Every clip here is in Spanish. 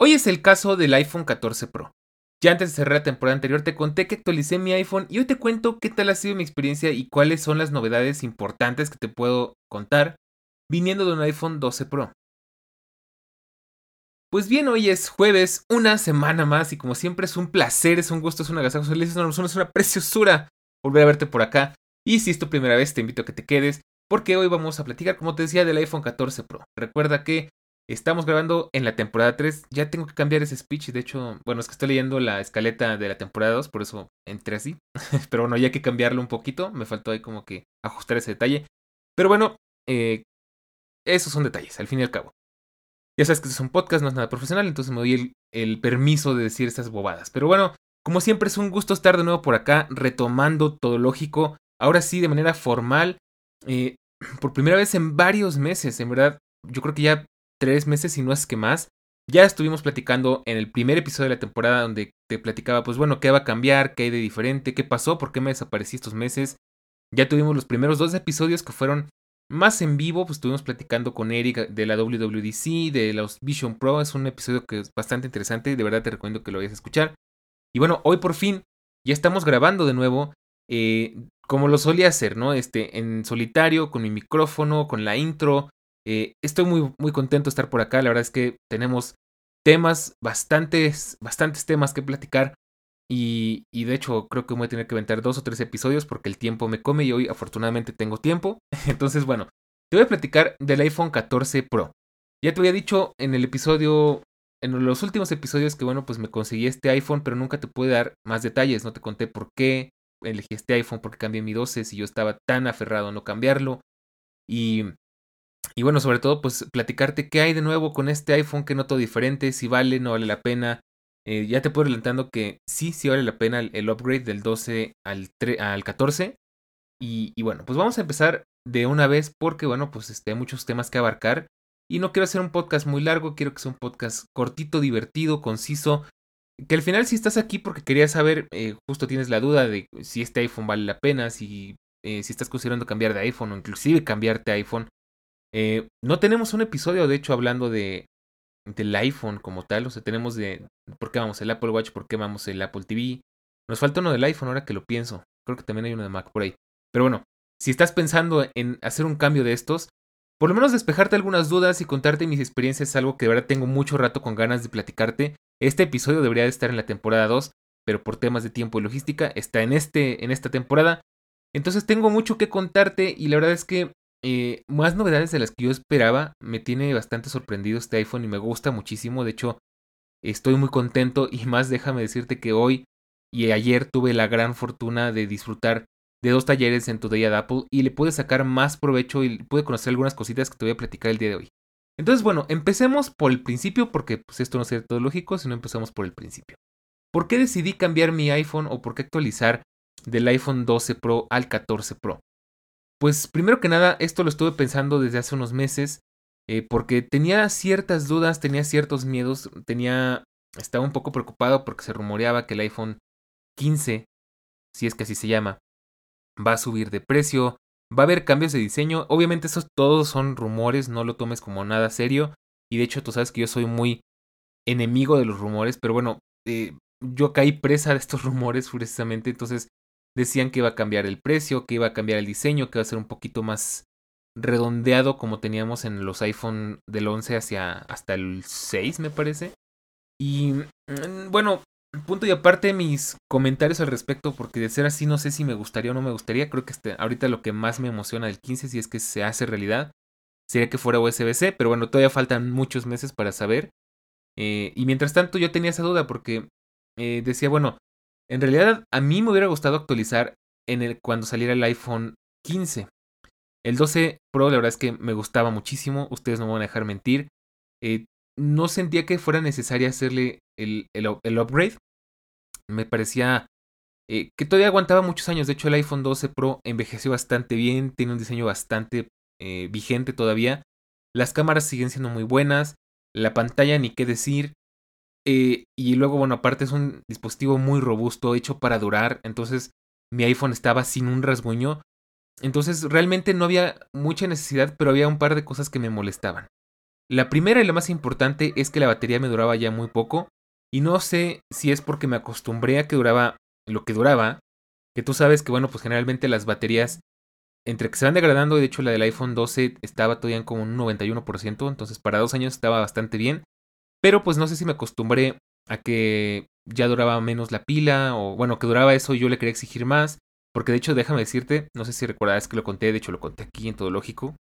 Hoy es el caso del iPhone 14 Pro. Ya antes de cerrar la temporada anterior te conté que actualicé mi iPhone y hoy te cuento qué tal ha sido mi experiencia y cuáles son las novedades importantes que te puedo contar viniendo de un iPhone 12 Pro. Pues bien, hoy es jueves, una semana más y como siempre es un placer, es un gusto, es una agasajo, es una, es una preciosura volver a verte por acá. Y si es tu primera vez te invito a que te quedes porque hoy vamos a platicar, como te decía, del iPhone 14 Pro. Recuerda que Estamos grabando en la temporada 3. Ya tengo que cambiar ese speech. De hecho, bueno, es que estoy leyendo la escaleta de la temporada 2, por eso entré así. Pero bueno, ya hay que cambiarlo un poquito. Me faltó ahí como que ajustar ese detalle. Pero bueno, eh, esos son detalles, al fin y al cabo. Ya sabes que es un podcast, no es nada profesional, entonces me doy el, el permiso de decir estas bobadas. Pero bueno, como siempre es un gusto estar de nuevo por acá, retomando todo lógico. Ahora sí, de manera formal. Eh, por primera vez en varios meses, en verdad. Yo creo que ya tres meses, y no es que más. Ya estuvimos platicando en el primer episodio de la temporada donde te platicaba, pues bueno, qué va a cambiar, qué hay de diferente, qué pasó, por qué me desaparecí estos meses. Ya tuvimos los primeros dos episodios que fueron más en vivo, pues estuvimos platicando con Eric de la WWDC, de los Vision Pro, es un episodio que es bastante interesante, de verdad te recomiendo que lo vayas a escuchar. Y bueno, hoy por fin ya estamos grabando de nuevo, eh, como lo solía hacer, ¿no? Este, en solitario, con mi micrófono, con la intro, eh, estoy muy, muy contento de estar por acá. La verdad es que tenemos temas, bastantes, bastantes temas que platicar. Y, y, de hecho creo que voy a tener que aventar dos o tres episodios porque el tiempo me come y hoy afortunadamente tengo tiempo. Entonces bueno, te voy a platicar del iPhone 14 Pro. Ya te había dicho en el episodio, en los últimos episodios que bueno, pues me conseguí este iPhone, pero nunca te pude dar más detalles. No te conté por qué elegí este iPhone, por qué cambié mi 12, si yo estaba tan aferrado a no cambiarlo. Y y bueno, sobre todo, pues platicarte qué hay de nuevo con este iPhone, que noto diferente, si vale, no vale la pena. Eh, ya te puedo adelantando que sí, sí vale la pena el, upgrade del 12 al, al 14. Y, y, bueno, pues vamos a empezar de una vez porque, bueno, pues este, hay muchos temas que abarcar. Y no quiero hacer un podcast muy largo, quiero que sea un podcast cortito, divertido, conciso. Que al final si estás aquí porque querías saber, eh, justo tienes la duda de si este iPhone vale la pena, si, eh, si estás considerando cambiar de iPhone o inclusive cambiarte iPhone, eh, no tenemos un episodio, de hecho, hablando de del iPhone como tal. O sea, tenemos de por qué vamos el Apple Watch, por qué vamos el Apple TV. Nos falta uno del iPhone ahora que lo pienso. Creo que también hay uno de Mac por ahí. Pero bueno, si estás pensando en hacer un cambio de estos, por lo menos despejarte algunas dudas y contarte mis experiencias es algo que de verdad tengo mucho rato con ganas de platicarte. Este episodio debería de estar en la temporada 2, pero por temas de tiempo y logística está en, este, en esta temporada. Entonces tengo mucho que contarte y la verdad es que eh, más novedades de las que yo esperaba. Me tiene bastante sorprendido este iPhone y me gusta muchísimo. De hecho, estoy muy contento y más déjame decirte que hoy y ayer tuve la gran fortuna de disfrutar de dos talleres en Today at Apple y le pude sacar más provecho y pude conocer algunas cositas que te voy a platicar el día de hoy. Entonces, bueno, empecemos por el principio porque pues, esto no es todo lógico, sino empezamos por el principio. ¿Por qué decidí cambiar mi iPhone o por qué actualizar del iPhone 12 Pro al 14 Pro? Pues primero que nada, esto lo estuve pensando desde hace unos meses, eh, porque tenía ciertas dudas, tenía ciertos miedos, tenía, estaba un poco preocupado porque se rumoreaba que el iPhone 15, si es que así se llama, va a subir de precio, va a haber cambios de diseño, obviamente esos todos son rumores, no lo tomes como nada serio, y de hecho tú sabes que yo soy muy enemigo de los rumores, pero bueno, eh, yo caí presa de estos rumores precisamente, entonces decían que iba a cambiar el precio, que iba a cambiar el diseño, que iba a ser un poquito más redondeado como teníamos en los iPhone del 11 hacia hasta el 6, me parece. Y mm, bueno, punto y aparte mis comentarios al respecto, porque de ser así no sé si me gustaría o no me gustaría. Creo que este, ahorita lo que más me emociona del 15, si es que se hace realidad, sería que fuera USB-C, pero bueno, todavía faltan muchos meses para saber. Eh, y mientras tanto yo tenía esa duda porque eh, decía, bueno, en realidad a mí me hubiera gustado actualizar en el, cuando saliera el iPhone 15. El 12 Pro la verdad es que me gustaba muchísimo, ustedes no me van a dejar mentir. Eh, no sentía que fuera necesario hacerle el, upgrade. Me parecía eh, que todavía aguantaba muchos años. De hecho, el iPhone 12 Pro envejeció bastante bien, tiene un diseño bastante eh, vigente todavía. Las cámaras siguen siendo muy buenas, la pantalla ni qué decir. Eh, y luego, bueno, aparte es un dispositivo muy robusto, hecho para durar. Entonces, mi iPhone estaba sin un rasguño. Entonces, realmente no había mucha necesidad, pero había un par de cosas que me molestaban. La primera y la más importante es que la batería me duraba ya muy poco. Y no sé si es porque me acostumbré a que duraba lo que duraba. Que tú sabes que, bueno, pues generalmente las baterías entre que se van degradando, de hecho la del iPhone 12 estaba todavía en como un 91%, entonces para dos años estaba bastante bien. Pero pues no sé si me acostumbré a que ya duraba menos la pila, o bueno, que duraba eso y yo le quería exigir más. Porque de hecho, déjame decirte, no sé si recuerdas que lo conté, de hecho lo conté aquí en Todo Lógico,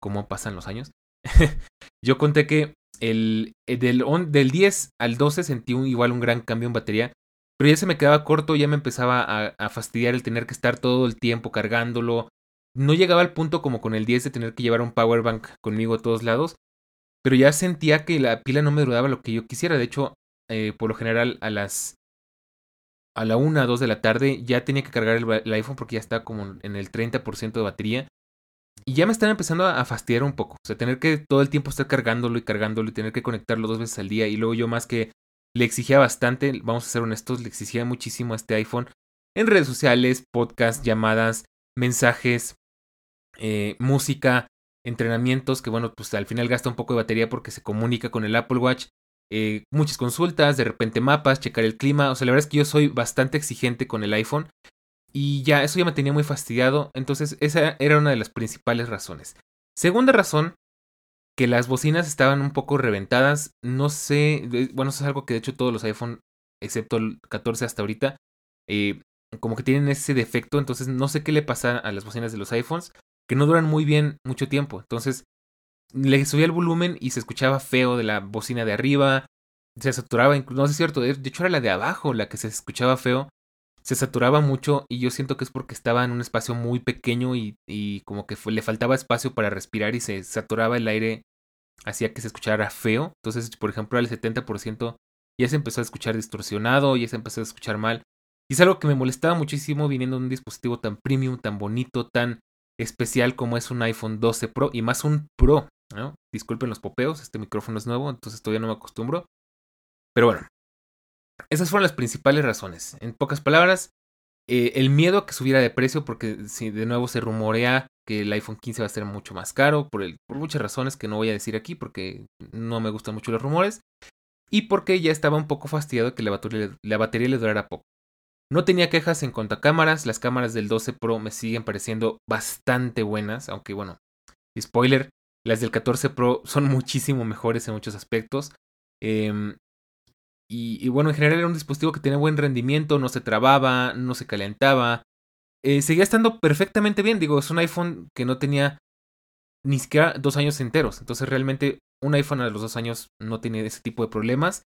cómo pasan los años. yo conté que el, eh, del, del 10 al 12 sentí un, igual un gran cambio en batería, pero ya se me quedaba corto, ya me empezaba a, a, fastidiar el tener que estar todo el tiempo cargándolo. No llegaba al punto como con el 10 de tener que llevar un power bank conmigo a todos lados, pero ya sentía que la pila no me duraba lo que yo quisiera. De hecho, eh, por lo general a las a la 1 o 2 de la tarde ya tenía que cargar el, iPhone porque ya estaba como en el 30% de batería y ya me están empezando a fastidiar un poco. O sea, tener que todo el tiempo estar cargándolo y cargándolo y tener que conectarlo dos veces al día. Y luego yo más que le exigía bastante, vamos a ser honestos, le exigía muchísimo a este iPhone en redes sociales, podcast, llamadas, mensajes, eh, música, entrenamientos, que bueno, pues al final gasta un poco de batería porque se comunica con el Apple Watch. Eh, muchas consultas, de repente mapas, checar el clima. O sea, la verdad es que yo soy bastante exigente con el iPhone y ya, eso ya me tenía muy fastidiado. Entonces, esa era una de las principales razones. Segunda razón, que las bocinas estaban un poco reventadas. No sé, bueno, eso es algo que de hecho todos los iPhone, excepto el 14 hasta ahorita, eh, como que tienen ese defecto. Entonces, no sé qué le pasa a las bocinas de los iPhones, que no duran muy bien mucho tiempo. Entonces, le subía el volumen y se escuchaba feo de la bocina de arriba. Se saturaba, no es cierto, de hecho era la de abajo la que se escuchaba feo se saturaba mucho y yo siento que es porque estaba en un espacio muy pequeño y, y como que le faltaba espacio para respirar y se saturaba el aire, hacía que se escuchara feo. Entonces, por ejemplo, al 70% ya se empezó a escuchar distorsionado, ya se empezó a escuchar mal. Y es algo que me molestaba muchísimo viniendo de un dispositivo tan premium, tan bonito, tan especial como es un iPhone 12 Pro y más un Pro. ¿no? Disculpen los popeos, este micrófono es nuevo, entonces todavía no me acostumbro. Pero bueno, esas fueron las principales razones. En pocas palabras, eh, el miedo a que subiera de precio, porque si de nuevo se rumorea que el iPhone 15 va a ser mucho más caro, por, el, por muchas razones que no voy a decir aquí, porque no me gustan mucho los rumores, y porque ya estaba un poco fastidiado que la batería, la batería le durara poco. No tenía quejas en cuanto a cámaras, las cámaras del 12 Pro me siguen pareciendo bastante buenas, aunque bueno, spoiler, las del 14 Pro son muchísimo mejores en muchos aspectos. Eh, y, bueno, en general era un dispositivo que tenía buen rendimiento, no se trababa, no se calentaba. Eh, seguía estando perfectamente bien. Digo, es un iPhone que no tenía ni siquiera dos años enteros. Entonces realmente un iPhone a los dos años no tiene ese tipo de problemas.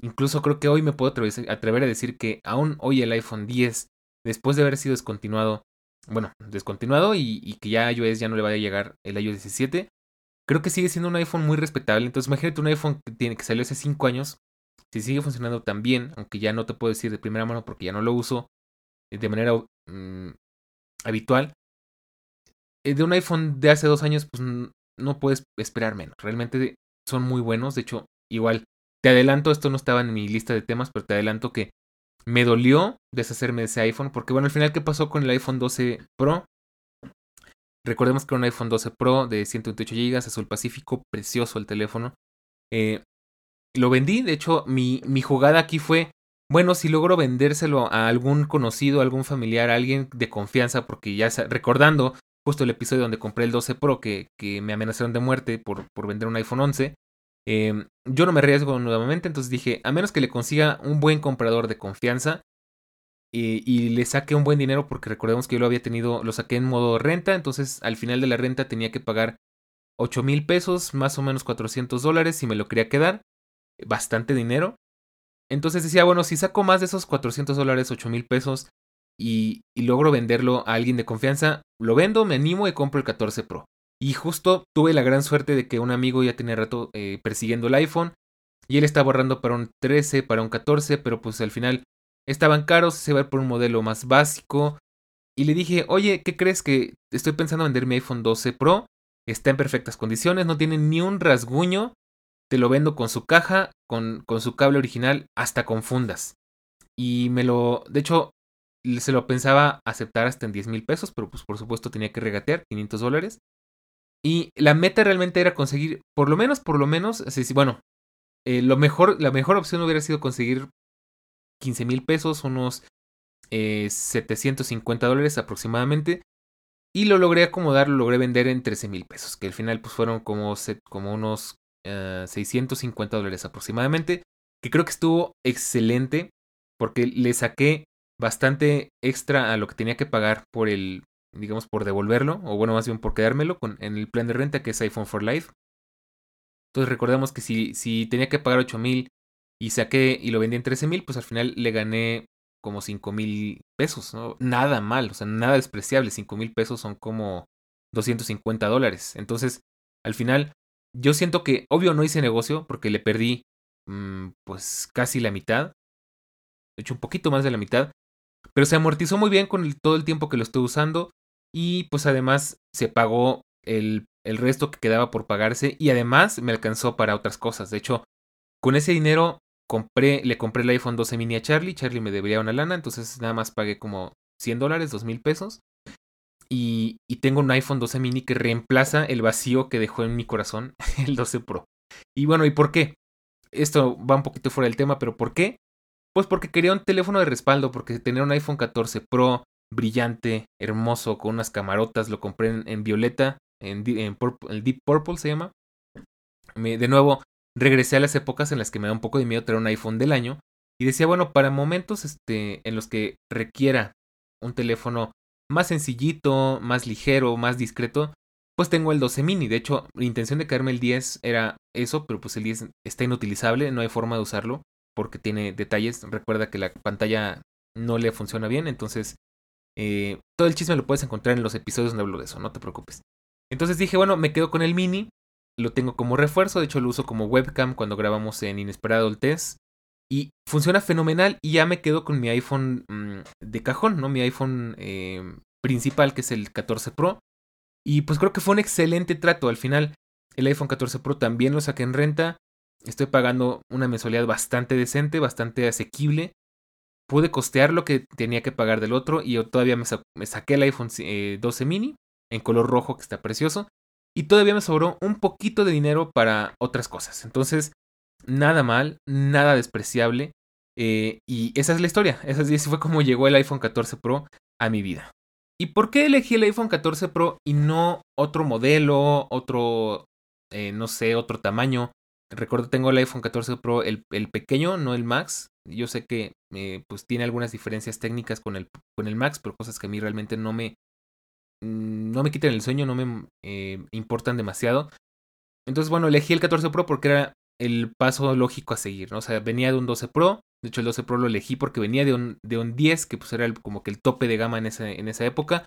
Incluso creo que hoy me puedo atrever a decir que aún hoy el iPhone 10, después de haber sido descontinuado, bueno, descontinuado y, que ya iOS ya no le vaya a llegar el iOS 17, creo que sigue siendo un iPhone muy respetable. Entonces imagínate un iPhone que, tiene, que salió hace 5 años, si sigue funcionando tan bien, aunque ya no te puedo decir de primera mano porque ya no lo uso eh, de manera mm, habitual, eh, de un iPhone de hace dos años, pues no puedes esperar menos. Realmente son muy buenos. De hecho, igual, te adelanto, esto no estaba en mi lista de temas, pero te adelanto que me dolió deshacerme de ese iPhone. Porque bueno, al final, ¿qué pasó con el iPhone 12 Pro? Recordemos que era un iPhone 12 Pro de 128 GB, azul pacífico, precioso el teléfono. Eh, lo vendí, de hecho, mi, mi jugada aquí fue, bueno, si logro vendérselo a algún conocido, algún familiar, alguien de confianza, porque ya recordando justo el episodio donde compré el 12 Pro que, que me amenazaron de muerte por, por vender un iPhone 11. Em, yo no me arriesgo nuevamente, entonces dije, a menos que le consiga un buen comprador de confianza y, le saque un buen dinero, porque recordemos que yo lo había tenido, lo saqué en modo renta, entonces al final de la renta tenía que pagar 8 mil pesos, más o menos 400 dólares, si me lo quería quedar, bastante dinero. Entonces decía, bueno, si saco más de esos 400 dólares, 8 mil pesos, y, logro venderlo a alguien de confianza, lo vendo, me animo y compro el 14 Pro. Y justo tuve la gran suerte de que un amigo ya tenía rato eh, persiguiendo el iPhone y él estaba ahorrando para un 13, para un 14, pero pues al final estaban caros, se va por un modelo más básico. Y le dije, oye, ¿qué crees que estoy pensando en vender mi iPhone 12 Pro? Está en perfectas condiciones, no tiene ni un rasguño. Te lo vendo con su caja, con, con su cable original, hasta con fundas. Y me lo, de hecho, se lo pensaba aceptar hasta en 10 mil pesos, pero pues por supuesto tenía que regatear 500 dólares. Y la meta realmente era conseguir, por lo menos, por lo menos, bueno, eh, lo mejor, la mejor opción hubiera sido conseguir 15 mil pesos, unos 750 eh, dólares aproximadamente. Y lo logré acomodar, lo logré vender en 13 mil pesos, que al final pues fueron como, como unos 650 eh, dólares aproximadamente. Que creo que estuvo excelente porque le saqué bastante extra a lo que tenía que pagar por el, digamos, por devolverlo, o bueno, más bien por quedármelo con, en el plan de renta que es iPhone for Life. Entonces recordemos que si, si tenía que pagar 8 mil y saqué y lo vendí en 13 mil, pues al final le gané como 5 mil pesos. Nada mal, o sea, nada despreciable. 5 mil pesos son como 250 dólares. Entonces, al final, yo siento que, obvio, no hice negocio porque le perdí, mm, pues, casi la mitad. De hecho, un poquito más de la mitad. Pero se amortizó muy bien con todo el tiempo que lo estuve usando. Y pues además se pagó el, el resto que quedaba por pagarse. Y además me alcanzó para otras cosas. De hecho, con ese dinero compré, le compré el iPhone 12 mini a Charlie, Charlie me debería una lana, entonces nada más pagué como 100 dólares, 2 mil pesos. Y, y, tengo un iPhone 12 mini que reemplaza el vacío que dejó en mi corazón el 12 Pro. Y bueno, ¿y por qué? Esto va un poquito fuera del tema, pero ¿por qué? Pues porque quería un teléfono de respaldo, porque tener un iPhone 14 Pro brillante, hermoso, con unas camarotas, lo compré en, violeta, en, el Deep Purple se llama. Me, de nuevo, regresé a las épocas en las que me da un poco de miedo tener un iPhone del año y decía, bueno, para momentos este, en los que requiera un teléfono más sencillito, más ligero, más discreto, pues tengo el 12 mini. De hecho, la intención de caerme el 10 era eso, pero pues el 10 está inutilizable, no hay forma de usarlo porque tiene detalles. Recuerda que la pantalla no le funciona bien, entonces eh, todo el chisme lo puedes encontrar en los episodios donde hablo de eso, no te preocupes. Entonces dije, bueno, me quedo con el mini lo tengo como refuerzo, de hecho lo uso como webcam cuando grabamos en Inesperado Test. Y funciona fenomenal y ya me quedo con mi iPhone mm, de cajón, ¿no? Mi iPhone eh, principal que es el 14 Pro. Y pues creo que fue un excelente trato. Al final el iPhone 14 Pro también lo saqué en renta. Estoy pagando una mensualidad bastante decente, bastante asequible. Pude costear lo que tenía que pagar del otro y yo todavía me, saqué el iPhone 12 eh, mini en color rojo que está precioso y todavía me sobró un poquito de dinero para otras cosas. Entonces, nada mal, nada despreciable. Eh, y esa es la historia. Esa fue como llegó el iPhone 14 Pro a mi vida. ¿Y por qué elegí el iPhone 14 Pro y no otro modelo, otro, eh, no sé, otro tamaño? Recuerdo, tengo el iPhone 14 Pro, el, pequeño, no el Max. Yo sé que eh, pues tiene algunas diferencias técnicas con el, con el Max, pero cosas que a mí realmente no me, Mm, no me quiten el sueño, no me eh, importan demasiado. Entonces, bueno, elegí el 14 Pro porque era el paso lógico a seguir, ¿no? O sea, venía de un 12 Pro. De hecho, el 12 Pro lo elegí porque venía de un, de un 10, que pues era como que el tope de gama en, en esa época.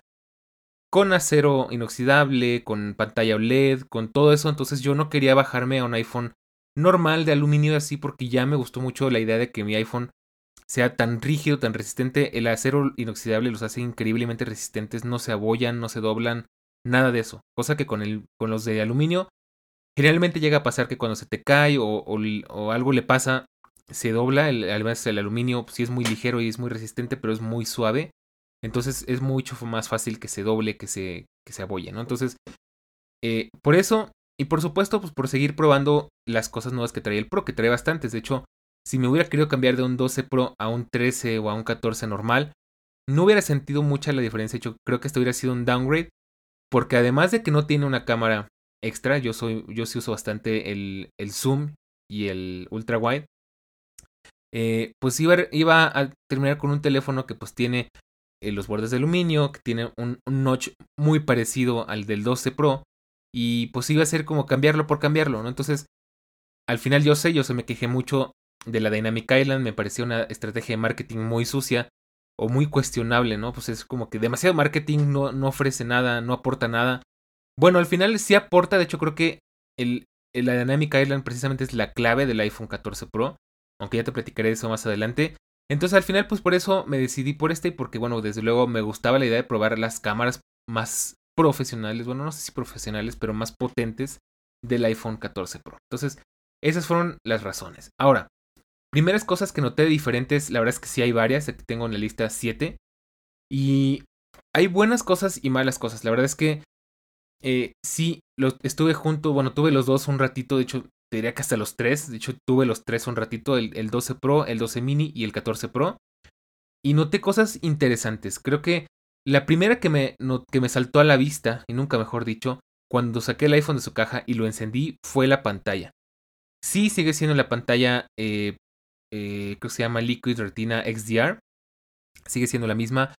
Con acero inoxidable, con pantalla OLED, con todo eso. Entonces yo no quería bajarme a un iPhone normal de aluminio así porque ya me gustó mucho la idea de que mi iPhone sea tan rígido, tan resistente. El acero inoxidable los hace increíblemente resistentes, no se abollan, no se doblan, nada de eso. Cosa que con, el, con los de aluminio generalmente llega a pasar que cuando se te cae o, algo le pasa, se dobla. El, además el aluminio sí es muy ligero y es muy resistente, pero es muy suave. Entonces es mucho más fácil que se doble, que se, que se abolle, ¿no? Entonces, eh, por eso, y por supuesto, pues por seguir probando las cosas nuevas que trae el Pro, que trae bastantes. De hecho, si me hubiera querido cambiar de un 12 Pro a un 13 o a un 14 normal, no hubiera sentido mucha la diferencia. Yo creo que esto hubiera sido un downgrade. porque además de que no tiene una cámara extra, yo soy, yo sí uso bastante el, el zoom y el ultra wide. Eh, pues iba, iba, a terminar con un teléfono que pues tiene eh, los bordes de aluminio, que tiene un, un, notch muy parecido al del 12 Pro. Y pues iba a ser como cambiarlo por cambiarlo, ¿no? Entonces, al final yo sé, yo se me quejé mucho de la Dynamic Island, me pareció una estrategia de marketing muy sucia o muy cuestionable, ¿no? Pues es como que demasiado marketing no, no ofrece nada, no aporta nada. Bueno, al final sí aporta, de hecho creo que el, la Dynamic Island precisamente es la clave del iPhone 14 Pro, aunque ya te platicaré de eso más adelante. Entonces al final pues por eso me decidí por este, porque bueno, desde luego me gustaba la idea de probar las cámaras más profesionales, bueno, no sé si profesionales, pero más potentes del iPhone 14 Pro. Entonces, esas fueron las razones. Ahora, primeras cosas que noté diferentes, la verdad es que sí hay varias, aquí tengo en la lista 7. Y hay buenas cosas y malas cosas. La verdad es que eh, sí, lo, estuve junto, bueno, tuve los dos un ratito, de hecho, te diría que hasta los tres, de hecho, tuve los tres un ratito, el, el 12 Pro, el 12 mini y el 14 Pro. Y noté cosas interesantes. Creo que la primera que me, que me saltó a la vista, y nunca mejor dicho, cuando saqué el iPhone de su caja y lo encendí, fue la pantalla. Sí, sigue siendo la pantalla, eh, eh, creo que se llama Liquid Retina XDR. Sigue siendo la misma,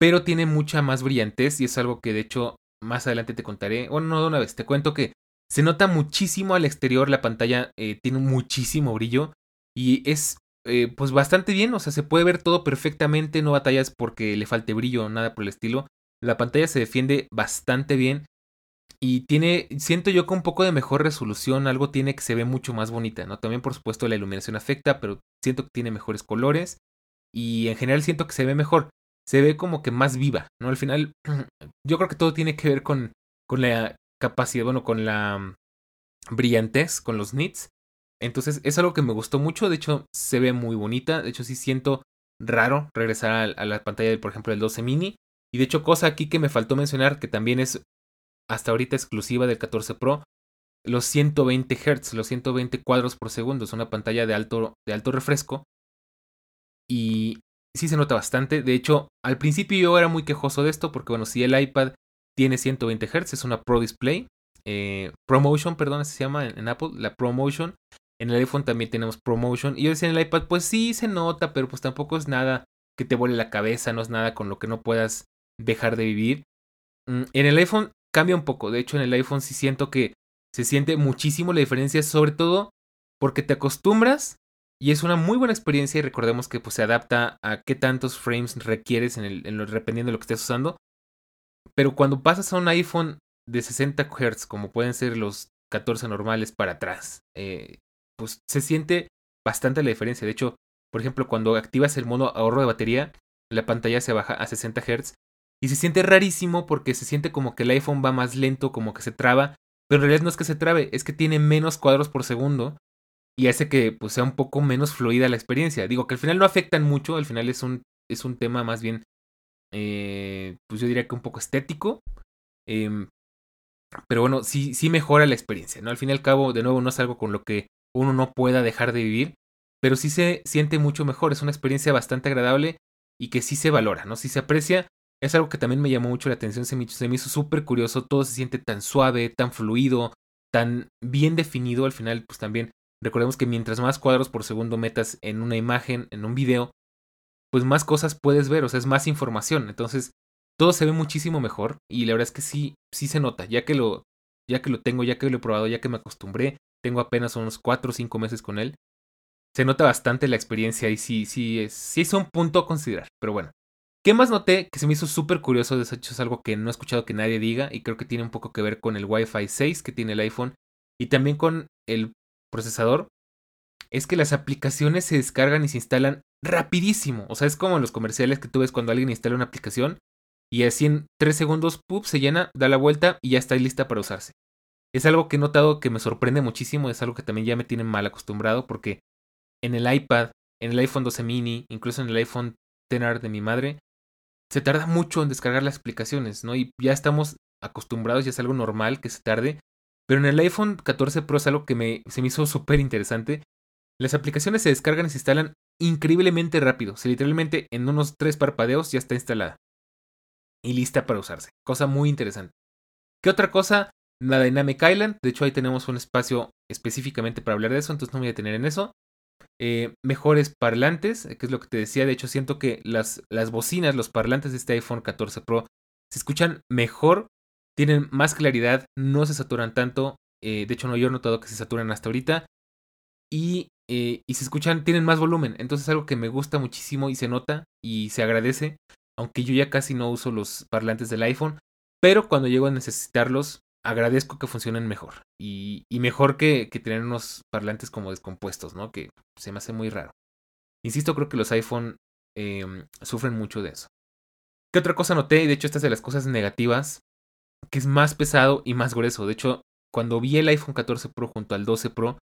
pero tiene mucha más brillantez y es algo que de hecho más adelante te contaré. Bueno, no de una vez, te cuento que se nota muchísimo al exterior, la pantalla eh, tiene muchísimo brillo y es eh, pues bastante bien, o sea, se puede ver todo perfectamente, no batallas porque le falte brillo, nada por el estilo. La pantalla se defiende bastante bien y tiene, siento yo con un poco de mejor resolución, algo tiene que se ve mucho más bonita, ¿no? También por supuesto la iluminación afecta, pero siento que tiene mejores colores y en general siento que se ve mejor, se ve como que más viva, ¿no? Al final yo creo que todo tiene que ver con, con la capacidad, bueno, con la mm, brillantez, con los nits entonces es algo que me gustó mucho, de hecho se ve muy bonita, de hecho sí siento raro regresar a, la pantalla, del, por ejemplo, del 12 mini. Y de hecho cosa aquí que me faltó mencionar, que también es hasta ahorita exclusiva del 14 Pro, los 120 Hz, los 120 cuadros por segundo, es una pantalla de alto, de alto refresco. Y sí se nota bastante, de hecho al principio yo era muy quejoso de esto, porque bueno, si el iPad tiene 120 Hz, es una Pro Display, eh, ProMotion, perdón, se llama en, en Apple, la ProMotion. En el iPhone también tenemos ProMotion. Y yo decía en el iPad, pues sí se nota, pero pues tampoco es nada que te vuele la cabeza, no es nada con lo que no puedas dejar de vivir. Mm, en el iPhone cambia un poco. De hecho, en el iPhone sí siento que se siente muchísimo la diferencia, sobre todo porque te acostumbras y es una muy buena experiencia y recordemos que pues, se adapta a qué tantos frames requieres dependiendo de lo que estés usando. Pero cuando pasas a un iPhone de 60 Hz, como pueden ser los 14 normales para atrás, eh, pues se siente bastante la diferencia. De hecho, por ejemplo, cuando activas el modo ahorro de batería, la pantalla se baja a 60 Hz y se siente rarísimo porque se siente como que el iPhone va más lento, como que se traba, pero en realidad no es que se trabe, es que tiene menos cuadros por segundo y hace que pues, sea un poco menos fluida la experiencia. Digo que al final no afectan mucho, al final es un, es un tema más bien, eh, pues yo diría que un poco estético. Em, pero bueno, sí, sí mejora la experiencia, ¿no? Al fin y al cabo, de nuevo, no es algo con lo que uno no pueda dejar de vivir, pero sí se siente mucho mejor, es una experiencia bastante agradable y que sí se valora, ¿no? Si se aprecia, es algo que también me llamó mucho la atención, se me, se me hizo súper curioso, todo se siente tan suave, tan fluido, tan bien definido al final, pues también recordemos que mientras más cuadros por segundo metas en una imagen, en un video, pues más cosas puedes ver, o sea, es más información, entonces todo se ve muchísimo mejor y la verdad es que sí, sí se nota, ya que lo, ya que lo tengo, ya que lo he probado, ya que me acostumbré, tengo apenas unos 4 o 5 meses con él. Se nota bastante la experiencia y sí, sí, es, sí es un punto a considerar. Pero bueno. ¿Qué más noté que se me hizo súper curioso? De hecho, es algo que no he escuchado que nadie diga y creo que tiene un poco que ver con el Wi-Fi 6 que tiene el iPhone y también con el procesador. Es que las aplicaciones se descargan y se instalan rapidísimo. O sea, es como en los comerciales que tú ves cuando alguien instala una aplicación y así en 3 segundos, ¡pup! se llena, da la vuelta y ya está lista para usarse. Es algo que he notado que me sorprende muchísimo, es algo que también ya me tiene mal acostumbrado porque en el iPad, en el iPhone 12 mini, incluso en el iPhone XR de mi madre, se tarda mucho en descargar las aplicaciones, ¿no? Y ya estamos acostumbrados, ya es algo normal que se tarde. Pero en el iPhone 14 Pro es algo que me, se me hizo súper interesante. Las aplicaciones se descargan y se instalan increíblemente rápido. O sea, literalmente en unos tres parpadeos ya está instalada. Y lista para usarse. Cosa muy interesante. ¿Qué otra cosa? La Dynamic Island. De hecho, ahí tenemos un espacio específicamente para hablar de eso, entonces no me voy a detener en eso. Eh, mejores parlantes, que es lo que te decía. De hecho, siento que las, las bocinas, los parlantes de este iPhone 14 Pro se escuchan mejor, tienen más claridad, no se saturan tanto. Eh, de hecho, no, yo he notado que se saturan hasta ahorita. Y, eh, y se escuchan, tienen más volumen. Entonces es algo que me gusta muchísimo y se nota y se agradece. Aunque yo ya casi no uso los parlantes del iPhone. Pero cuando llego a necesitarlos, agradezco que funcionen mejor. Y, mejor que, tener unos parlantes como descompuestos, ¿no? Que se me hace muy raro. Insisto, creo que los iPhone eh, sufren mucho de eso. ¿Qué otra cosa noté? De hecho, esta es de las cosas negativas. Que es más pesado y más grueso. De hecho, cuando vi el iPhone 14 Pro junto al 12 Pro,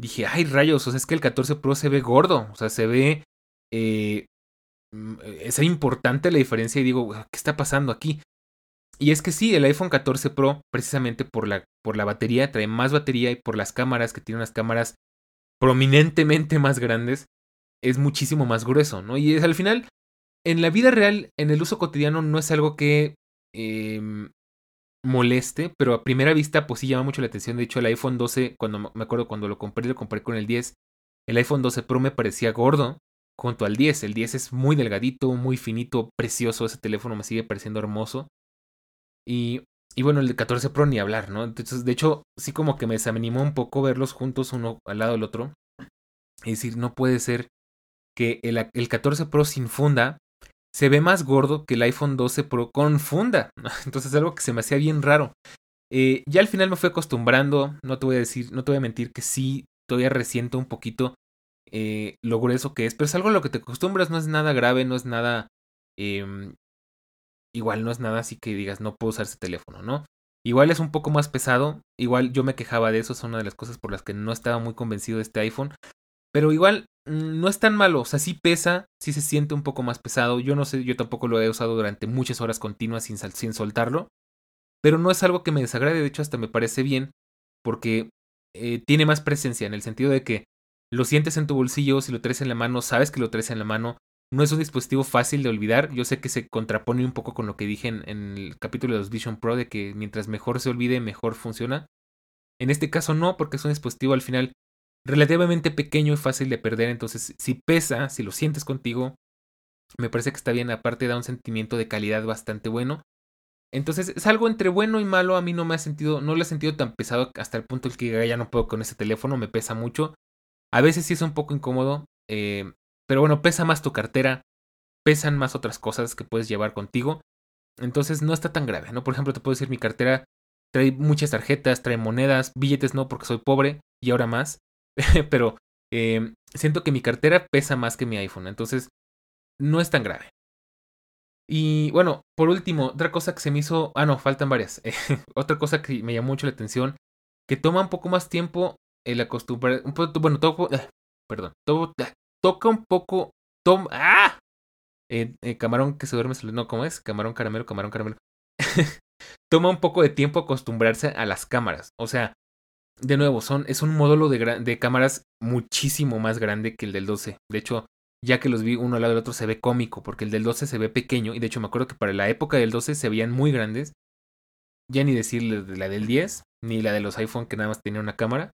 dije, ay rayos, o sea, es que el 14 Pro se ve gordo. O sea, se ve... Eh, mm, es importante la diferencia y digo, ¿qué está pasando aquí? Y es que sí, el iPhone 14 Pro, precisamente por la, por la batería, trae más batería y por las cámaras, que tiene unas cámaras prominentemente más grandes, es muchísimo más grueso, ¿no? Y es al final, en la vida real, en el uso cotidiano, no es algo que eh, moleste, pero a primera vista, pues sí llama mucho la atención. De hecho, el iPhone 12, cuando me acuerdo cuando lo compré, lo compré con el 10, el iPhone 12 Pro me parecía gordo junto al 10. El 10 es muy delgadito, muy finito, precioso. Ese teléfono me sigue pareciendo hermoso. Y, y bueno, el de 14 Pro ni hablar, ¿no? Entonces, de hecho, sí como que me desanimó un poco verlos juntos uno al lado del otro. Es decir, no puede ser que el, el 14 Pro sin funda se ve más gordo que el iPhone 12 Pro con funda. Entonces es algo que se me hacía bien raro. Eh, ya al final me fui acostumbrando, no te voy a decir, no te voy a mentir que sí, todavía resiento un poquito eh, lo grueso que es, pero es algo a lo que te acostumbras, no es nada grave, no es nada eh, igual no es nada así que digas no puedo usar ese teléfono, ¿no? Igual es un poco más pesado, igual yo me quejaba de eso, es una de las cosas por las que no estaba muy convencido de este iPhone, pero igual mm, no es tan malo, o sea, sí pesa, sí se siente un poco más pesado, yo no sé, yo tampoco lo he usado durante muchas horas continuas sin, sin soltarlo, pero no es algo que me desagrade, de hecho hasta me parece bien, porque eh, tiene más presencia en el sentido de que lo sientes en tu bolsillo, si lo traes en la mano, sabes que lo traes en la mano, no es un dispositivo fácil de olvidar. Yo sé que se contrapone un poco con lo que dije en, el capítulo de los Vision Pro de que mientras mejor se olvide, mejor funciona. En este caso no, porque es un dispositivo al final relativamente pequeño y fácil de perder. Entonces, si pesa, si lo sientes contigo, me parece que está bien. Aparte, da un sentimiento de calidad bastante bueno. Entonces, es algo entre bueno y malo. A mí no me ha sentido, no lo he sentido tan pesado hasta el punto en que ya no puedo con ese teléfono, me pesa mucho. A veces sí es un poco incómodo. Eh, pero bueno, pesa más tu cartera, pesan más otras cosas que puedes llevar contigo. Entonces no está tan grave, ¿no? Por ejemplo, te puedo decir, mi cartera trae muchas tarjetas, trae monedas, billetes no porque soy pobre y ahora más. pero eh, siento que mi cartera pesa más que mi iPhone, entonces no es tan grave. Y bueno, por último, otra cosa que se me hizo, ah no, faltan varias. otra cosa que me llamó mucho la atención, que toma un poco más tiempo el acostumbrar, un poco, bueno, todo, perdón, todo, toca un poco. Tom, ¡Ah! Camarón que se duerme, no, ¿cómo es? Camarón caramelo, camarón caramelo. Toma un poco de tiempo acostumbrarse a las cámaras. O sea, de nuevo, son, es un módulo de, de cámaras muchísimo más grande que el del 12. De hecho, ya que los vi uno al lado del otro, se ve cómico, porque el del 12 se ve pequeño. Y de hecho, me acuerdo que para la época del 12 se veían muy grandes. Ya ni decir la del 10, ni la de los iPhone que nada más tenía una cámara.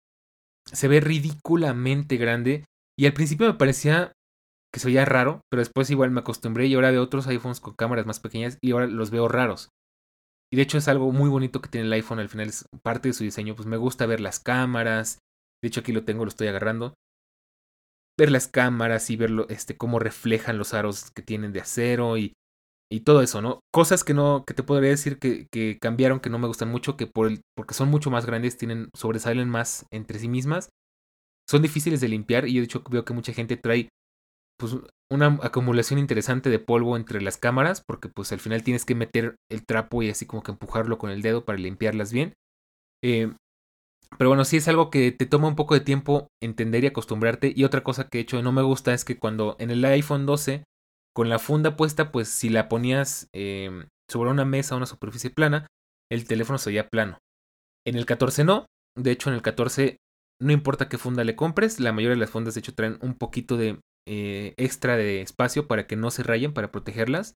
Se ve ridículamente grande. Y al principio me parecía que se oía raro, pero después igual me acostumbré y ahora veo otros iPhones con cámaras más pequeñas y ahora los veo raros. Y de hecho es algo muy bonito que tiene el iPhone, al final es parte de su diseño, pues me gusta ver las cámaras. De hecho aquí lo tengo, lo estoy agarrando. Ver las cámaras y ver este, cómo reflejan los aros que tienen de acero y, y todo eso, ¿no? Cosas que no, que te podría decir que, que cambiaron, que no me gustan mucho, que por el, porque son mucho más grandes, tienen, sobresalen más entre sí mismas son difíciles de limpiar y de hecho veo que mucha gente trae pues una acumulación interesante de polvo entre las cámaras porque pues al final tienes que meter el trapo y así como que empujarlo con el dedo para limpiarlas bien. Eh, pero bueno, sí es algo que te toma un poco de tiempo entender y acostumbrarte. Y otra cosa que de hecho no me gusta es que cuando en el iPhone 12 con la funda puesta pues si la ponías eh, sobre una mesa o una superficie plana el teléfono sería plano. En el 14 no. De hecho en el 14 no importa qué funda le compres, la mayoría de las fundas de hecho traen un poquito de eh, extra de espacio para que no se rayen, para protegerlas.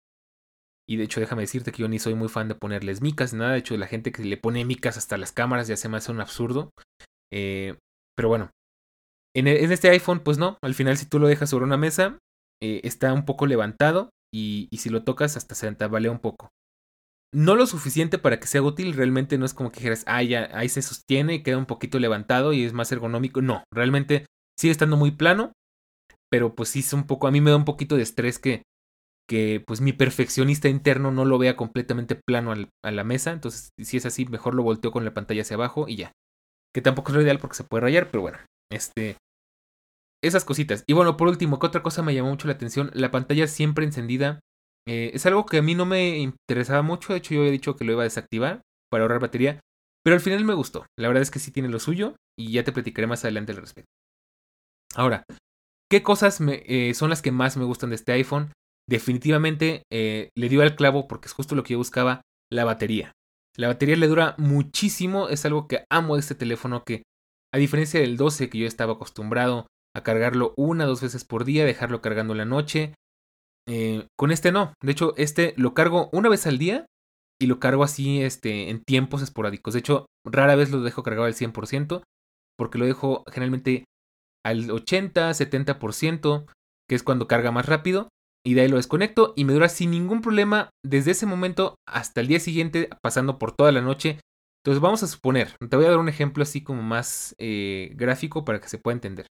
Y de hecho, déjame decirte que yo ni soy muy fan de ponerles micas, nada. De hecho, la gente que le pone micas hasta las cámaras ya se me hace un absurdo. Eh, pero bueno, en, e, en, este iPhone, pues no. Al final, si tú lo dejas sobre una mesa, eh, está un poco levantado. Y, si lo tocas, hasta se tambalea un poco. No lo suficiente para que sea útil, realmente no es como que dijeras, ah, ya, ahí se sostiene, queda un poquito levantado y es más ergonómico. No, realmente sigue estando muy plano, pero pues sí es un poco, a mí me da un poquito de estrés que, que pues mi perfeccionista interno no lo vea completamente plano al, a la mesa. Entonces, si es así, mejor lo volteo con la pantalla hacia abajo y ya. Que tampoco es lo ideal porque se puede rayar, pero bueno, este... Esas cositas. Y bueno, por último, ¿qué otra cosa me llamó mucho la atención? La pantalla siempre encendida eh, es algo que a mí no me interesaba mucho. De hecho, yo había dicho que lo iba a desactivar para ahorrar batería. Pero al final me gustó. La verdad es que sí tiene lo suyo. Y ya te platicaré más adelante al respecto. Ahora, ¿qué cosas me, eh, son las que más me gustan de este iPhone? Definitivamente eh, le dio al clavo porque es justo lo que yo buscaba, la batería. La batería le dura muchísimo, es algo que amo de este teléfono que a diferencia del 12 que yo estaba acostumbrado a cargarlo una o dos veces por día, dejarlo cargando la noche, eh, con este no. De hecho, este lo cargo una vez al día y lo cargo así este, en tiempos esporádicos. De hecho, rara vez lo dejo cargado al 100% porque lo dejo generalmente al 80, 70%, que es cuando carga más rápido. Y de ahí lo desconecto y me dura sin ningún problema desde ese momento hasta el día siguiente, pasando por toda la noche. Entonces vamos a suponer, te voy a dar un ejemplo así como más eh, gráfico para que se pueda entender.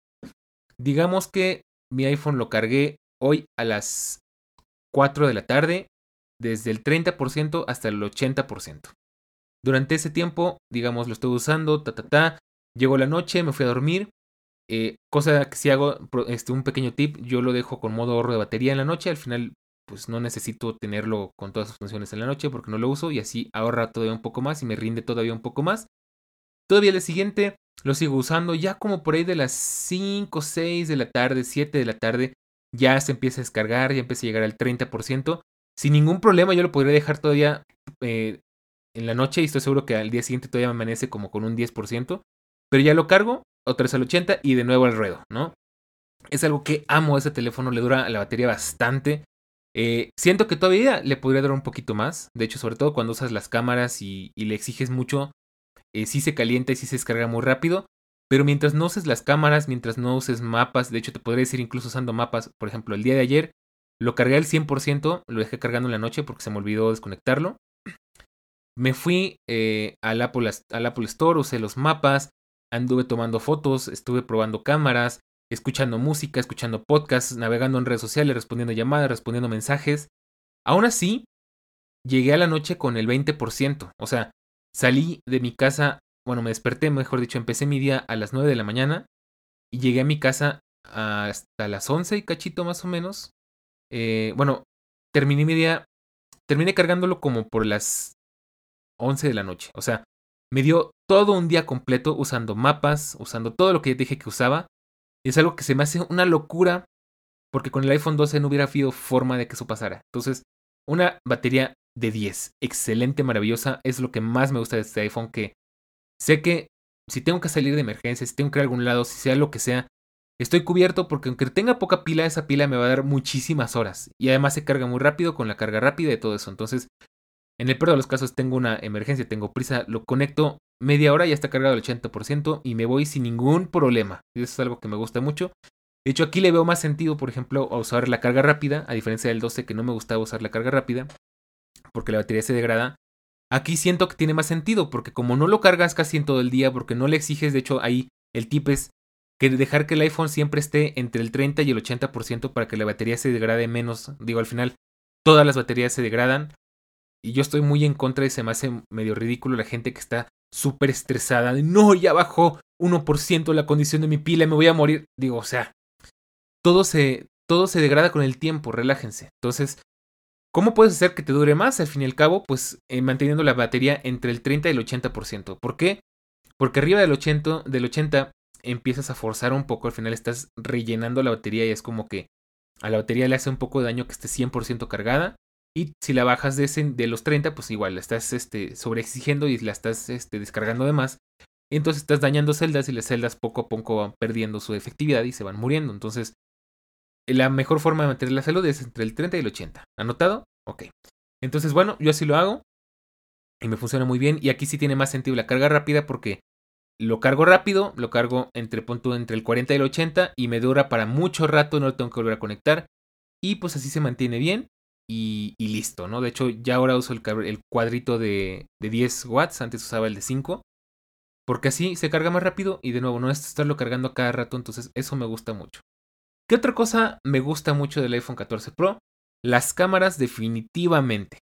Digamos que mi iPhone lo cargué hoy a las 4 de la tarde, desde el 30% hasta el 80%. Durante ese tiempo, digamos, lo estoy usando, ta, ta, ta. Llegó la noche, me fui a dormir. Eh, cosa que si hago este, un pequeño tip, yo lo dejo con modo ahorro de batería en la noche. Al final, pues no necesito tenerlo con todas sus funciones en la noche porque no lo uso y así ahorra todavía un poco más y me rinde todavía un poco más. Todavía el siguiente lo sigo usando ya como por ahí de las 5, 6 de la tarde, 7 de la tarde ya se empieza a descargar, ya empieza a llegar al 30%. Sin ningún problema yo lo podría dejar todavía eh, en la noche y estoy seguro que al día siguiente todavía me amanece como con un 10%. Pero ya lo cargo, otra vez al 80 y de nuevo al ruedo, ¿no? Es algo que amo ese teléfono, le dura la batería bastante. Eh, siento que todavía le podría dar un poquito más. De hecho, sobre todo cuando usas las cámaras y, le exiges mucho, eh, sí se calienta y sí se descarga muy rápido. Pero mientras no uses las cámaras, mientras no uses mapas, de hecho te podría decir incluso usando mapas, por ejemplo, el día de ayer lo cargué al 100%, lo dejé cargando en la noche porque se me olvidó desconectarlo. Me fui eh, al, Apple, al Apple Store, usé los mapas, anduve tomando fotos, estuve probando cámaras, escuchando música, escuchando podcasts, navegando en redes sociales, respondiendo llamadas, respondiendo mensajes. Aún así, llegué a la noche con el 20%. O sea, salí de mi casa bueno, me desperté, mejor dicho, empecé mi día a las 9 de la mañana y llegué a mi casa hasta las 11 y cachito más o menos. Eh, bueno, terminé mi día, terminé cargándolo como por las 11 de la noche. O sea, me dio todo un día completo usando mapas, usando todo lo que dije que usaba. Y es algo que se me hace una locura porque con el iPhone 12 no hubiera habido forma de que eso pasara. Entonces, una batería de 10, excelente, maravillosa, es lo que más me gusta de este iPhone que Sé que si tengo que salir de emergencia, si tengo que ir a algún lado, si sea lo que sea, estoy cubierto porque aunque tenga poca pila, esa pila me va a dar muchísimas horas. Y además se carga muy rápido con la carga rápida y todo eso. Entonces, en el peor de los casos tengo una emergencia, tengo prisa, lo conecto media hora, ya está cargado el 80% y me voy sin ningún problema. Y eso es algo que me gusta mucho. De hecho, aquí le veo más sentido, por ejemplo, a usar la carga rápida, a diferencia del 12 que no me gustaba usar la carga rápida, porque la batería se degrada. Aquí siento que tiene más sentido, porque como no lo cargas casi en todo el día, porque no le exiges, de hecho ahí el tip es que dejar que el iPhone siempre esté entre el 30 y el 80% para que la batería se degrade menos. Digo, al final todas las baterías se degradan. Y yo estoy muy en contra y se me hace medio ridículo la gente que está súper estresada. no, ya bajó 1% la condición de mi pila, me voy a morir. Digo, o sea, todo se, todo se degrada con el tiempo, relájense. Entonces, ¿Cómo puedes hacer que te dure más? Al fin y al cabo, pues eh, manteniendo la batería entre el 30 y el 80%. ¿Por qué? Porque arriba del 80, del 80 empiezas a forzar un poco, al final estás rellenando la batería y es como que a la batería le hace un poco de daño que esté 100% cargada. Y si la bajas de, de los 30, pues igual la estás este, sobreexigiendo y la estás este, descargando de más. Entonces estás dañando celdas y las celdas poco a poco van perdiendo su efectividad y se van muriendo. Entonces la mejor forma de mantener la salud es entre el 30 y el 80. ¿Anotado? Ok. Entonces, bueno, yo así lo hago y me funciona muy bien. Y aquí sí tiene más sentido la carga rápida porque lo cargo rápido, lo cargo entre punto entre el 40 y el 80 y me dura para mucho rato, no lo tengo que volver a conectar. Y pues así se mantiene bien y, listo, ¿no? De hecho, ya ahora uso el, cuadrito de, de, 10 watts, antes usaba el de 5. Porque así se carga más rápido y de nuevo no es estarlo cargando cada rato, entonces eso me gusta mucho. ¿Qué otra cosa me gusta mucho del iPhone 14 Pro? Las cámaras definitivamente.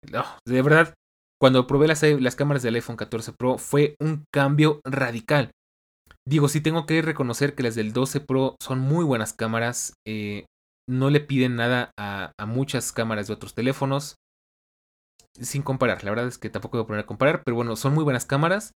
de verdad, cuando probé las, las cámaras del iPhone 14 Pro fue un cambio radical. Digo, sí tengo que reconocer que las del 12 Pro son muy buenas cámaras. Eh, no le piden nada a, muchas cámaras de otros teléfonos. Sin comparar, la verdad es que tampoco voy a poner a comparar, pero bueno, son muy buenas cámaras.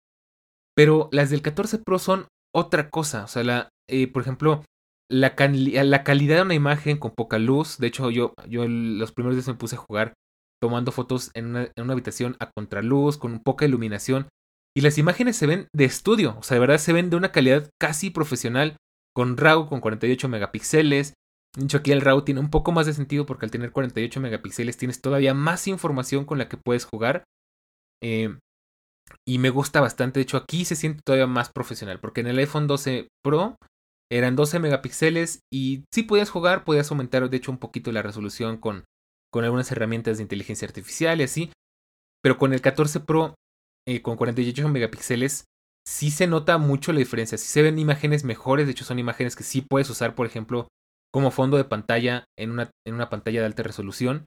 Pero las del 14 Pro son otra cosa. O sea, eh, por ejemplo, la, la, calidad de una imagen con poca luz. De hecho, yo, yo los primeros días me puse a jugar tomando fotos en una, habitación a contraluz, con poca iluminación. Y las imágenes se ven de estudio, o sea, de verdad se ven de una calidad casi profesional, con RAW con 48 megapíxeles. De hecho, aquí el RAW tiene un poco más de sentido porque al tener 48 megapíxeles tienes todavía más información con la que puedes jugar. Eh, y me gusta bastante. De hecho, aquí se siente todavía más profesional porque en el iPhone 12 Pro eran 12 megapíxeles y sí podías jugar, podías aumentar de hecho un poquito la resolución con con algunas herramientas de inteligencia artificial y así. Pero con el 14 Pro, eh, con 48 megapíxeles, sí se nota mucho la diferencia. Sí se ven imágenes mejores, de hecho son imágenes que sí puedes usar, por ejemplo, como fondo de pantalla en una, en una pantalla de alta resolución.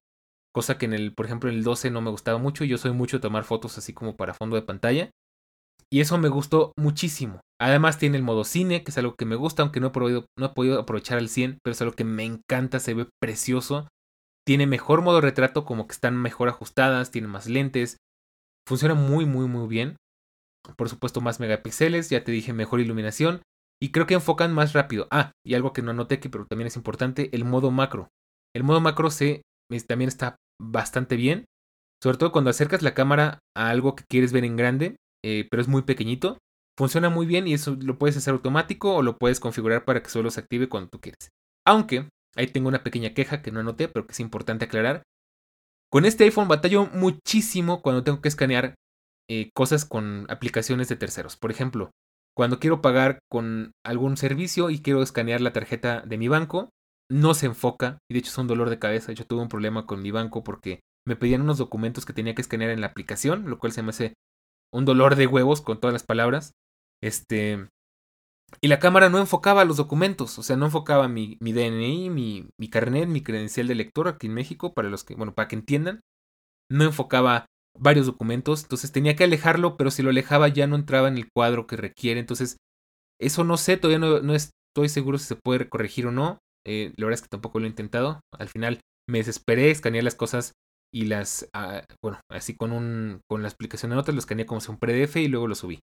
Cosa que en el, por ejemplo, en el 12 no me gustaba mucho. Yo soy mucho de tomar fotos así como para fondo de pantalla. Y eso me gustó muchísimo. Además tiene el modo cine, que es algo que me gusta, aunque no he, podido, no he podido aprovechar al 100, pero es algo que me encanta, se ve precioso. Tiene mejor modo retrato, como que están mejor ajustadas, tiene más lentes. Funciona muy, muy, muy bien. Por supuesto, más megapíxeles, ya te dije, mejor iluminación. Y creo que enfocan más rápido. Ah, y algo que no anoté que pero también es importante, el modo macro. El modo macro se, también está bastante bien. Sobre todo cuando acercas la cámara a algo que quieres ver en grande, eh, pero es muy pequeñito. Funciona muy bien y eso lo puedes hacer automático o lo puedes configurar para que solo se active cuando tú quieres. Aunque Ahí tengo una pequeña queja que no anoté, pero que es importante aclarar. Con este iPhone batallo muchísimo cuando tengo que escanear eh, cosas con aplicaciones de terceros. Por ejemplo, cuando quiero pagar con algún servicio y quiero escanear la tarjeta de mi banco, no se enfoca. Y de hecho es un dolor de cabeza. Hecho tuve un problema con mi banco porque me pedían unos documentos que tenía que escanear en la aplicación, lo cual se me hace un dolor de huevos con todas las palabras. Este, y la cámara no enfocaba los documentos, o sea, no enfocaba mi, mi DNI, mi, mi carnet, mi credencial de lector aquí en México, para los que, bueno, para que entiendan. No enfocaba varios documentos, entonces tenía que alejarlo, pero si lo alejaba ya no entraba en el cuadro que requiere. Entonces, eso no sé, todavía no, no estoy seguro si se puede corregir o no. Eh, la verdad es que tampoco lo he intentado. Al final me desesperé, escaneé las cosas y las, ah, bueno, así con un, con la explicación de notas, lo escaneé como si un PDF y luego lo subí.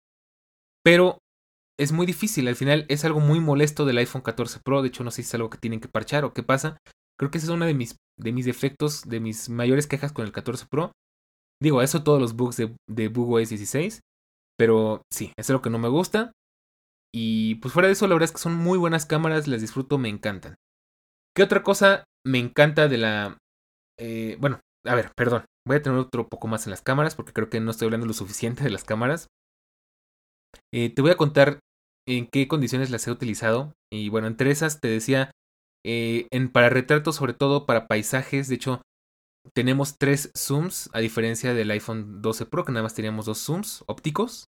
Pero es muy difícil. Al final es algo muy molesto del iPhone 14 Pro. De hecho, no sé si es algo que tienen que parchar o qué pasa. Creo que ese es uno de mis, de mis defectos, de mis mayores quejas con el 14 Pro. Digo, eso todos los bugs de, de BugOS 16. Pero sí, es algo que no me gusta. Y pues fuera de eso, la verdad es que son muy buenas cámaras, las disfruto, me encantan. ¿Qué otra cosa me encanta de la... Eh, bueno, a ver, perdón. Voy a tener otro poco más en las cámaras porque creo que no estoy hablando lo suficiente de las cámaras. Eh, te voy a contar en qué condiciones las he utilizado. Y bueno, entre esas te decía, eh, en, para retratos, sobre todo para paisajes, de hecho, tenemos tres zooms, a diferencia del iPhone 12 Pro, que nada más teníamos dos zooms ópticos.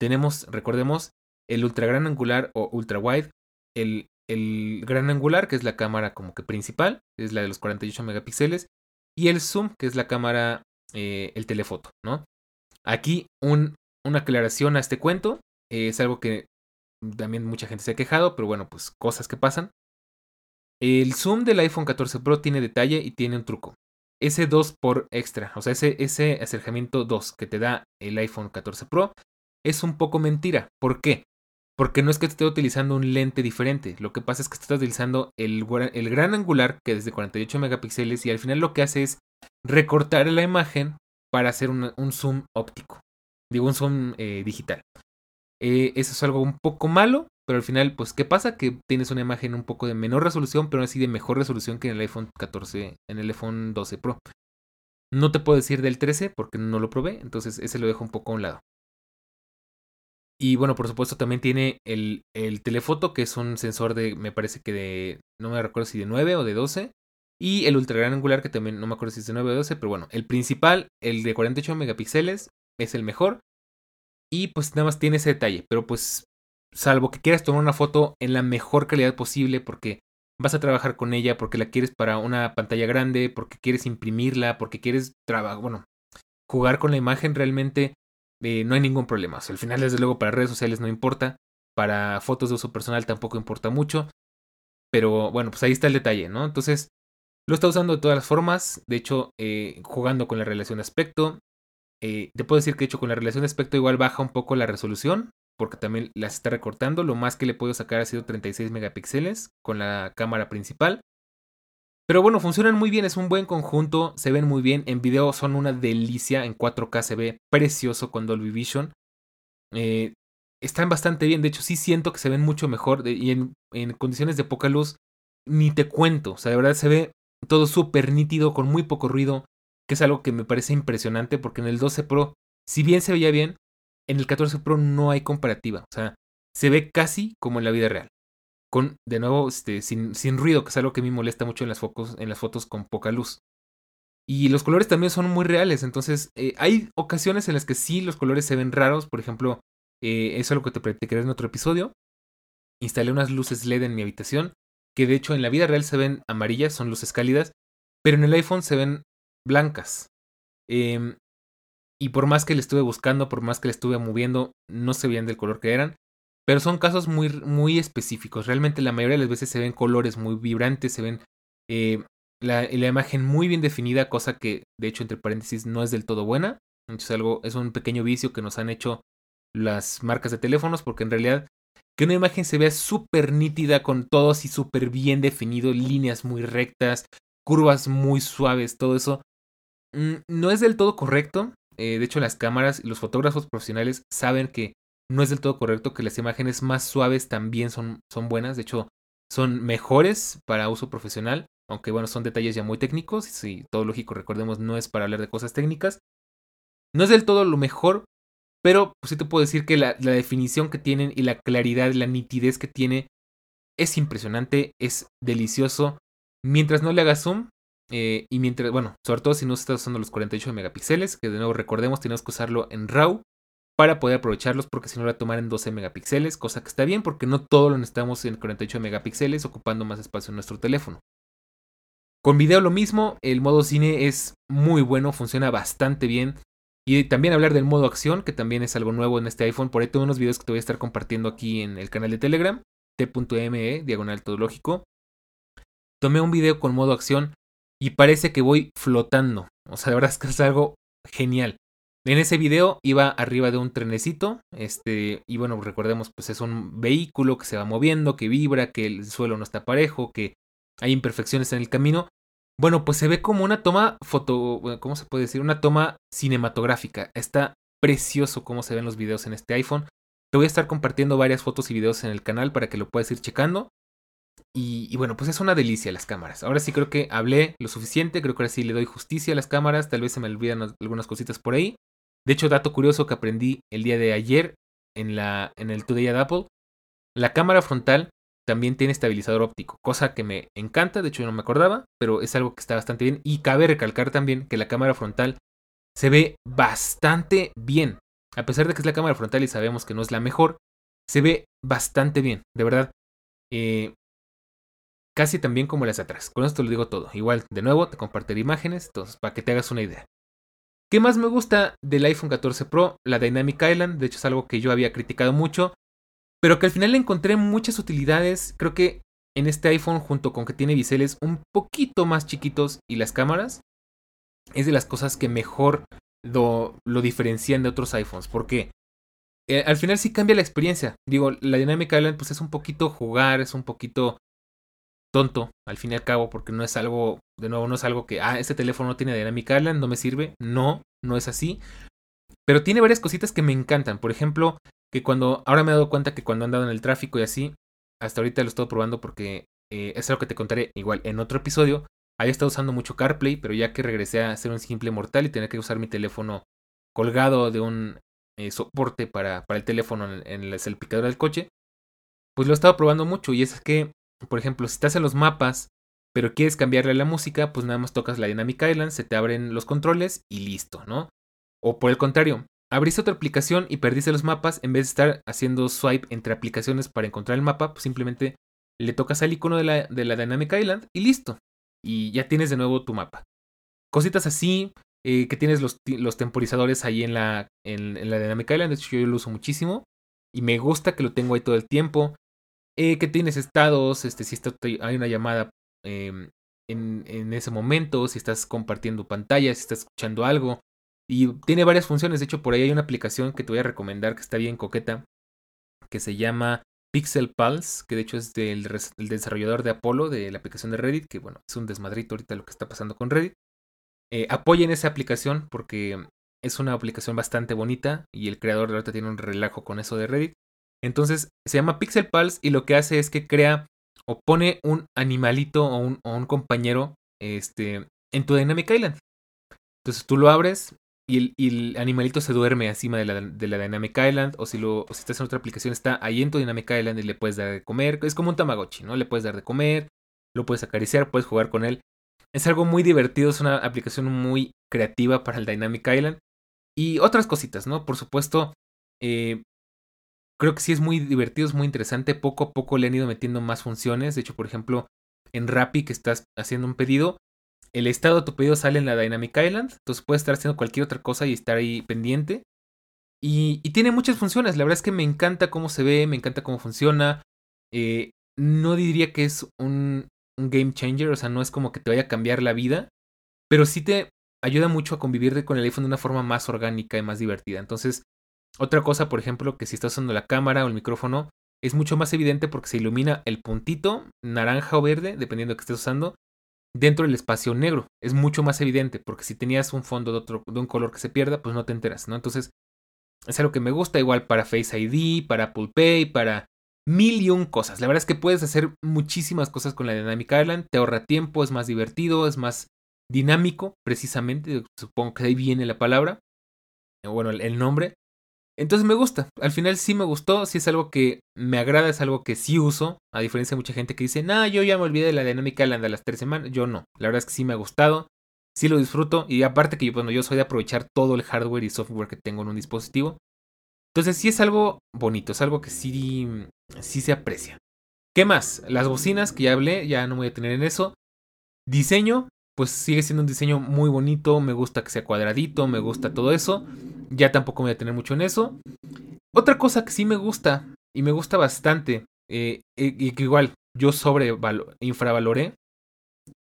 Tenemos, recordemos, el ultra gran angular o ultra wide, el, el gran angular, que es la cámara como que principal, es la de los 48 megapíxeles, y el zoom, que es la cámara, eh, el telefoto, ¿no? Aquí un, una aclaración a este cuento, es algo que también mucha gente se ha quejado, pero bueno, pues cosas que pasan. El zoom del iPhone 14 Pro tiene detalle y tiene un truco. Ese 2 por extra, o sea, ese, ese acercamiento 2 que te da el iPhone 14 Pro es un poco mentira. ¿Por qué? Porque no es que esté utilizando un lente diferente. Lo que pasa es que estás utilizando el, el gran angular, que es de 48 megapíxeles, y al final lo que hace es recortar la imagen para hacer un zoom óptico. Digo, un zoom eh, digital. Eh, eso es algo un poco malo, pero al final, pues, ¿qué pasa? Que tienes una imagen un poco de menor resolución, pero así de mejor resolución que en el iPhone 14, en el iPhone 12 Pro. No te puedo decir del 13 porque no lo probé, entonces ese lo dejo un poco a un lado. Y bueno, por supuesto también tiene el, el telefoto, que es un sensor de, me parece que de, no me recuerdo si de 9 o de 12. Y el ultra gran angular, que también no me acuerdo si es de 9 o 12, pero bueno, el principal, el de 48 megapíxeles, es el mejor. Y pues nada más tiene ese detalle, pero pues salvo que quieras tomar una foto en la mejor calidad posible porque vas a trabajar con ella, porque la quieres para una pantalla grande, porque quieres imprimirla, porque quieres bueno, jugar con la imagen realmente eh, no hay ningún problema. al final, desde luego, para redes sociales no importa. Para fotos de uso personal tampoco importa mucho. Pero bueno, pues ahí está el detalle, ¿no? Entonces, lo está usando de todas las formas. De hecho, eh, jugando con la relación aspecto. Eh, te puedo decir que, de hecho, con la relación aspecto igual baja un poco la resolución. Porque también las está recortando. Lo más que le puedo sacar ha sido 36 megapíxeles con la cámara principal. Pero bueno, funcionan muy bien, es un buen conjunto, se ven muy bien. En video son una delicia, en 4K se ve precioso con Dolby Vision. Eh, están bastante bien, de hecho sí siento que se ven mucho mejor y en, en, condiciones de poca luz ni te cuento. O sea, de verdad se ve todo súper nítido, con muy poco ruido, que es algo que me parece impresionante porque en el 12 Pro, si bien se veía bien, en el 14 Pro no hay comparativa. O sea, se ve casi como en la vida real de nuevo, este, sin, ruido, que es algo que a mí molesta mucho en las, en las fotos con poca luz. Y los colores también son muy reales, entonces eh, hay ocasiones en las que sí los colores se ven raros, por ejemplo, eh, eso es lo que te practicaré en otro episodio. Instalé unas luces LED en mi habitación, que de hecho en la vida real se ven amarillas, son luces cálidas, pero en el iPhone se ven blancas. Em, y por más que le estuve buscando, por más que le estuve moviendo, no se veían del color que eran. Pero son casos muy, muy específicos. Realmente la mayoría de las veces se ven colores muy vibrantes, se ven eh, la, imagen muy bien definida, cosa que de hecho entre paréntesis no es del todo buena. Es, algo, es un pequeño vicio que nos han hecho las marcas de teléfonos porque en realidad que una imagen se vea súper nítida con todo así súper bien definido, líneas muy rectas, curvas muy suaves, todo eso mm, no es del todo correcto. Eh, de hecho las cámaras y los fotógrafos profesionales saben que no es del todo correcto que las imágenes más suaves también son, son buenas, de hecho son mejores para uso profesional, aunque bueno, son detalles ya muy técnicos, y todo lógico, recordemos, no es para hablar de cosas técnicas. No es del todo lo mejor, pero pues sí te puedo decir que la, definición que tienen y la claridad, la nitidez que tiene es impresionante, es delicioso. Mientras no le hagas zoom, eh, y mientras, bueno, sobre todo si no estás usando los 48 megapíxeles, que de nuevo recordemos, tenemos que usarlo en RAW para poder aprovecharlos porque si no la tomar en 12 megapíxeles, cosa que está bien porque no todo lo necesitamos en 48 megapíxeles ocupando más espacio en nuestro teléfono. Con video lo mismo, el modo cine es muy bueno, funciona bastante bien. Y también hablar del modo acción, que también es algo nuevo en este iPhone. Por ahí tengo unos videos que te voy a estar compartiendo aquí en el canal de Telegram, t.me, diagonal todo lógico. Tomé un video con modo acción y parece que voy flotando. O sea, de verdad es que es algo genial. En ese video iba arriba de un trenecito, este, y bueno, recordemos, pues es un vehículo que se va moviendo, que vibra, que el suelo no está parejo, que hay imperfecciones en el camino. Bueno, pues se ve como una toma foto, ¿cómo se puede decir? Una toma cinematográfica. Está precioso cómo se ven los videos en este iPhone. Te voy a estar compartiendo varias fotos y videos en el canal para que lo puedas ir checando. Y, y, bueno, pues es una delicia las cámaras. Ahora sí creo que hablé lo suficiente, creo que ahora sí le doy justicia a las cámaras, tal vez se me olvidan algunas cositas por ahí. De hecho, dato curioso que aprendí el día de ayer en, la, en el Today at Apple, la cámara frontal también tiene estabilizador óptico, cosa que me encanta, de hecho no me acordaba, pero es algo que está bastante bien. Y cabe recalcar también que la cámara frontal se ve bastante bien. A pesar de que es la cámara frontal y sabemos que no es la mejor, se ve bastante bien, de verdad. Eh, casi tan bien como las de atrás. Con esto lo digo todo. Igual, de nuevo, te compartiré imágenes, para que te hagas una idea. ¿Qué más me gusta del iPhone 14 Pro? La Dynamic Island, de hecho es algo que yo había criticado mucho, pero que al final le encontré muchas utilidades. Creo que en este iPhone, junto con que tiene biseles un poquito más chiquitos y las cámaras, es de las cosas que mejor lo, diferencian de otros iPhones, porque eh, al final sí cambia la experiencia. Digo, la Dynamic Island pues es un poquito jugar, es un poquito tonto, al fin y al cabo, porque no es algo, de nuevo, no es algo que, ah, este teléfono no tiene Dynamic Island, no me sirve. No, no es así. Pero tiene varias cositas que me encantan. Por ejemplo, que cuando, ahora me he dado cuenta que cuando he andado en el tráfico y así, hasta ahorita lo estoy probando porque eh, es algo que te contaré igual en otro episodio. había estado usando mucho CarPlay, pero ya que regresé a ser un simple mortal y tener que usar mi teléfono colgado de un eh, soporte para, para, el teléfono en, en el salpicador del coche, pues lo he estado probando mucho. Y es que, por ejemplo, si estás en los mapas, pero quieres cambiarle la música, pues nada más tocas la Dynamic Island, se te abren los controles y listo, ¿no? O por el contrario, abriste otra aplicación y perdiste los mapas, en vez de estar haciendo swipe entre aplicaciones para encontrar el mapa, pues simplemente le tocas al icono de la, de la Dynamic Island y listo. Y ya tienes de nuevo tu mapa. Cositas así, eh, que tienes los, los, temporizadores ahí en la, en, la Dynamic Island, de hecho yo lo uso muchísimo. Y me gusta que lo tengo ahí todo el tiempo. Eh, que tienes estados, este, si está, hay una llamada em, en, en, ese momento, si estás compartiendo pantalla, si estás escuchando algo. Y tiene varias funciones, de hecho por ahí hay una aplicación que te voy a recomendar que está bien coqueta, que se llama Pixel Pulse, que de hecho es del desarrollador de Apollo, de la aplicación de Reddit, que bueno, es un desmadrito ahorita lo que está pasando con Reddit. Eh, apoyen esa aplicación porque es una aplicación bastante bonita y el creador de ahorita tiene un relajo con eso de Reddit. Entonces se llama Pixel Pulse y lo que hace es que crea o pone un animalito o un, o un compañero este, en tu Dynamic Island. Entonces tú lo abres, y el, animalito se duerme encima de la, de la Dynamic Island, o si, lo, si estás en otra aplicación, está ahí en tu Dynamic Island y le puedes dar de comer. Es como un Tamagotchi, ¿no? Le puedes dar de comer, lo puedes acariciar, puedes jugar con él. Es algo muy divertido, es una aplicación muy creativa para el Dynamic Island. Y otras cositas, ¿no? Por supuesto, eh, creo que sí es muy divertido, es muy interesante. Poco a poco le han ido metiendo más funciones. De hecho, por ejemplo, en Rappi que estás haciendo un pedido, el estado de tu pedido sale en la Dynamic Island, entonces puedes estar haciendo cualquier otra cosa y estar ahí pendiente. Y, tiene muchas funciones, la verdad es que me encanta cómo se ve, me encanta cómo funciona. Eh, no diría que es un, un, game changer, o sea, no es como que te vaya a cambiar la vida, pero sí te ayuda mucho a convivir con el iPhone de una forma más orgánica y más divertida. Entonces, otra cosa, por ejemplo, que si estás usando la cámara o el micrófono, es mucho más evidente porque se ilumina el puntito naranja o verde, dependiendo de que estés usando, dentro del espacio negro. Es mucho más evidente, porque si tenías un fondo de, otro, de un color que se pierda, pues no te enteras, ¿no? Entonces, es algo que me gusta, igual para Face ID, para Apple Pay, para mil y un cosas. La verdad es que puedes hacer muchísimas cosas con la Dynamic Island, te ahorra tiempo, es más divertido, es más dinámico, precisamente, supongo que ahí viene la palabra, bueno, el nombre. Entonces me gusta, al final sí me gustó, sí es algo que me agrada, es algo que sí uso, a diferencia de mucha gente que dice, nah, yo ya me olvidé de la dinámica de las tres semanas, yo no, la verdad es que sí me ha gustado, sí lo disfruto y aparte que yo, bueno, yo soy de aprovechar todo el hardware y software que tengo en un dispositivo, entonces sí es algo bonito, es algo que sí, sí se aprecia. ¿Qué más? Las bocinas que ya hablé, ya no me voy a tener en eso. Diseño, pues sigue siendo un diseño muy bonito, me gusta que sea cuadradito, me gusta todo eso. Ya tampoco me voy a tener mucho en eso. Otra cosa que sí me gusta, y me gusta bastante, eh, y que igual yo sobre infravaloré,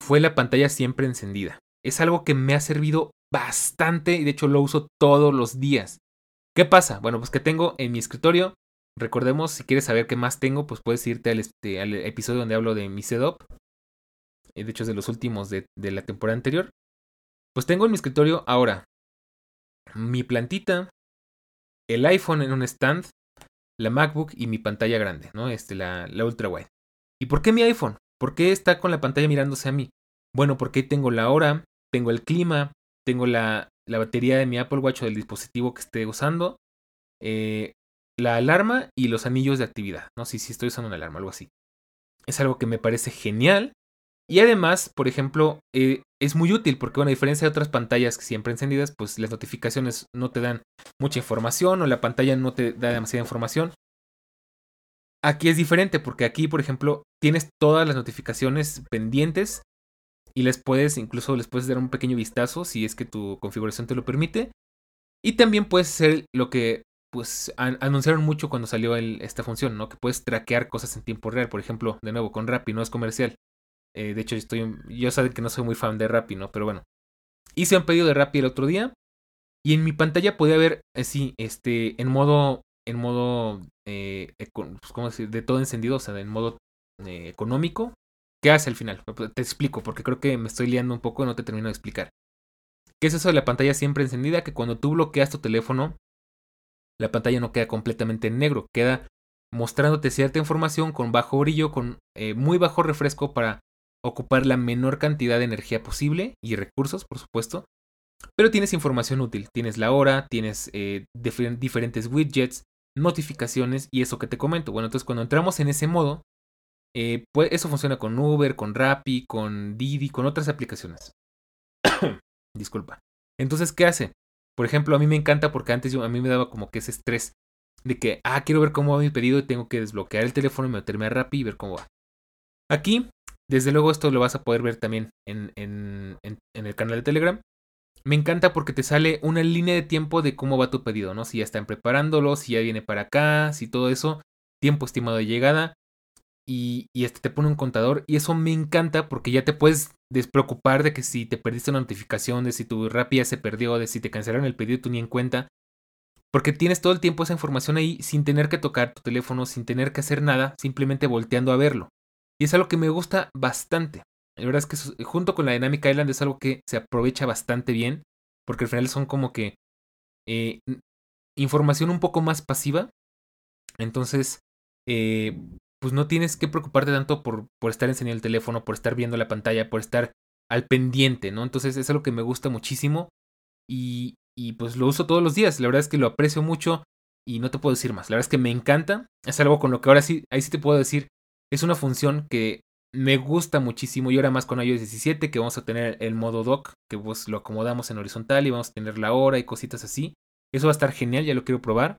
fue la pantalla siempre encendida. Es algo que me ha servido bastante y de hecho lo uso todos los días. ¿Qué pasa? Bueno, pues que tengo en mi escritorio, recordemos, si quieres saber qué más tengo, pues puedes irte al, este, al episodio donde hablo de mi setup. Eh, de hecho es de los últimos de, de la temporada anterior. Pues tengo en mi escritorio ahora mi plantita, el iPhone en un stand, la MacBook y mi pantalla grande, ¿no? Este, la, la ultra wide. ¿Y por qué mi iPhone? ¿Por qué está con la pantalla mirándose a mí? Bueno, porque tengo la hora, tengo el clima, tengo la, la batería de mi Apple Watch o del dispositivo que esté usando, eh, la alarma y los anillos de actividad, ¿no? Si, si estoy usando una alarma, algo así. Es algo que me parece genial y además, por ejemplo, eh, es muy útil porque, bueno, a diferencia de otras pantallas siempre encendidas, pues las notificaciones no te dan mucha información o la pantalla no te da demasiada información. Aquí es diferente porque aquí, por ejemplo, tienes todas las notificaciones pendientes y les puedes, incluso les puedes dar un pequeño vistazo si es que tu configuración te lo permite. Y también puedes hacer lo que pues anunciaron mucho cuando salió esta función, ¿no? Que puedes traquear cosas en tiempo real, por ejemplo, de nuevo con Rappi, no es comercial. Eh, de hecho, estoy, yo sé que no soy muy fan de Rappi, ¿no? Pero bueno. Hice un pedido de Rappi el otro día. Y en mi pantalla podía ver, así, eh, este, en modo, en modo, eh, pues, ¿cómo decir? De todo encendido, o sea, en modo económico. ¿Qué hace al final? Te explico, porque creo que me estoy liando un poco y no te termino de explicar. ¿Qué es eso de la pantalla siempre encendida? Que cuando tú bloqueas tu teléfono, la pantalla no queda completamente en negro, queda mostrándote cierta información con bajo brillo, con muy bajo refresco para ocupar la menor cantidad de energía posible y recursos, por supuesto. Pero tienes información útil, tienes la hora, tienes eh, diferentes widgets, notificaciones y eso que te comento. Bueno, entonces cuando entramos en ese modo, eh, pues eso funciona con Uber, con Rappi, con Didi, con otras aplicaciones. Disculpa. Entonces, ¿qué hace? Por ejemplo, a mí me encanta porque antes yo, a mí me daba como que ese estrés de que, ah, quiero ver cómo va mi pedido y tengo que desbloquear el teléfono y meterme a Rappi y ver cómo va. Aquí, desde luego, esto lo vas a poder ver también en, el canal de Telegram. Me encanta porque te sale una línea de tiempo de cómo va tu pedido, ¿no? Si ya están preparándolo, si ya viene para acá, si todo eso, tiempo estimado de llegada. Y, este te pone un contador. Y eso me encanta porque ya te puedes despreocupar de que si te perdiste una notificación, de si tu Rappi ya se perdió, de si te cancelaron el pedido tú ni en cuenta. Porque tienes todo el tiempo esa información ahí sin tener que tocar tu teléfono, sin tener que hacer nada, simplemente volteando a verlo. Y es algo que me gusta bastante. La verdad es que junto con la Dynamic Island es algo que se aprovecha bastante bien, porque al final son como que eh, información un poco más pasiva. Entonces, eh, pues no tienes que preocuparte tanto por, por estar enseñando el teléfono, por estar viendo la pantalla, por estar al pendiente, ¿no? Entonces es algo que me gusta muchísimo y, y pues lo uso todos los días. La verdad es que lo aprecio mucho y no te puedo decir más. La verdad es que me encanta. Es algo con lo que ahora sí, ahí sí te puedo decir, es una función que me gusta muchísimo y ahora más con iOS 17 que vamos a tener el modo dock que pues lo acomodamos en horizontal y vamos a tener la hora y cositas así. Eso va a estar genial, ya lo quiero probar.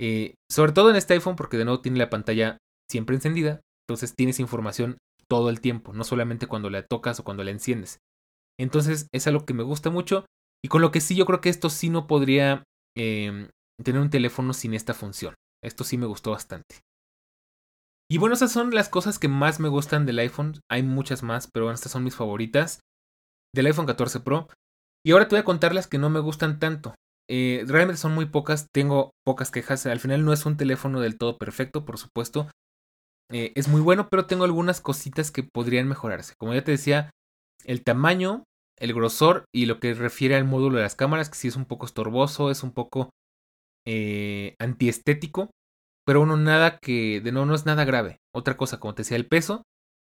Eh, sobre todo en este iPhone porque de nuevo tiene la pantalla siempre encendida, entonces tienes información todo el tiempo, no solamente cuando la tocas o cuando la enciendes. Entonces es algo que me gusta mucho y con lo que sí yo creo que esto sí no podría em, tener un teléfono sin esta función. Esto sí me gustó bastante. Y bueno, esas son las cosas que más me gustan del iPhone. Hay muchas más, pero estas son mis favoritas. Del iPhone 14 Pro. Y ahora te voy a contar las que no me gustan tanto. Eh, realmente son muy pocas, tengo pocas quejas. Al final no es un teléfono del todo perfecto, por supuesto. Eh, es muy bueno, pero tengo algunas cositas que podrían mejorarse. Como ya te decía, el tamaño, el grosor y lo que refiere al módulo de las cámaras, que sí es un poco estorboso, es un poco eh, antiestético, pero uno nada que, de no, no es nada grave. Otra cosa, como te decía, el peso.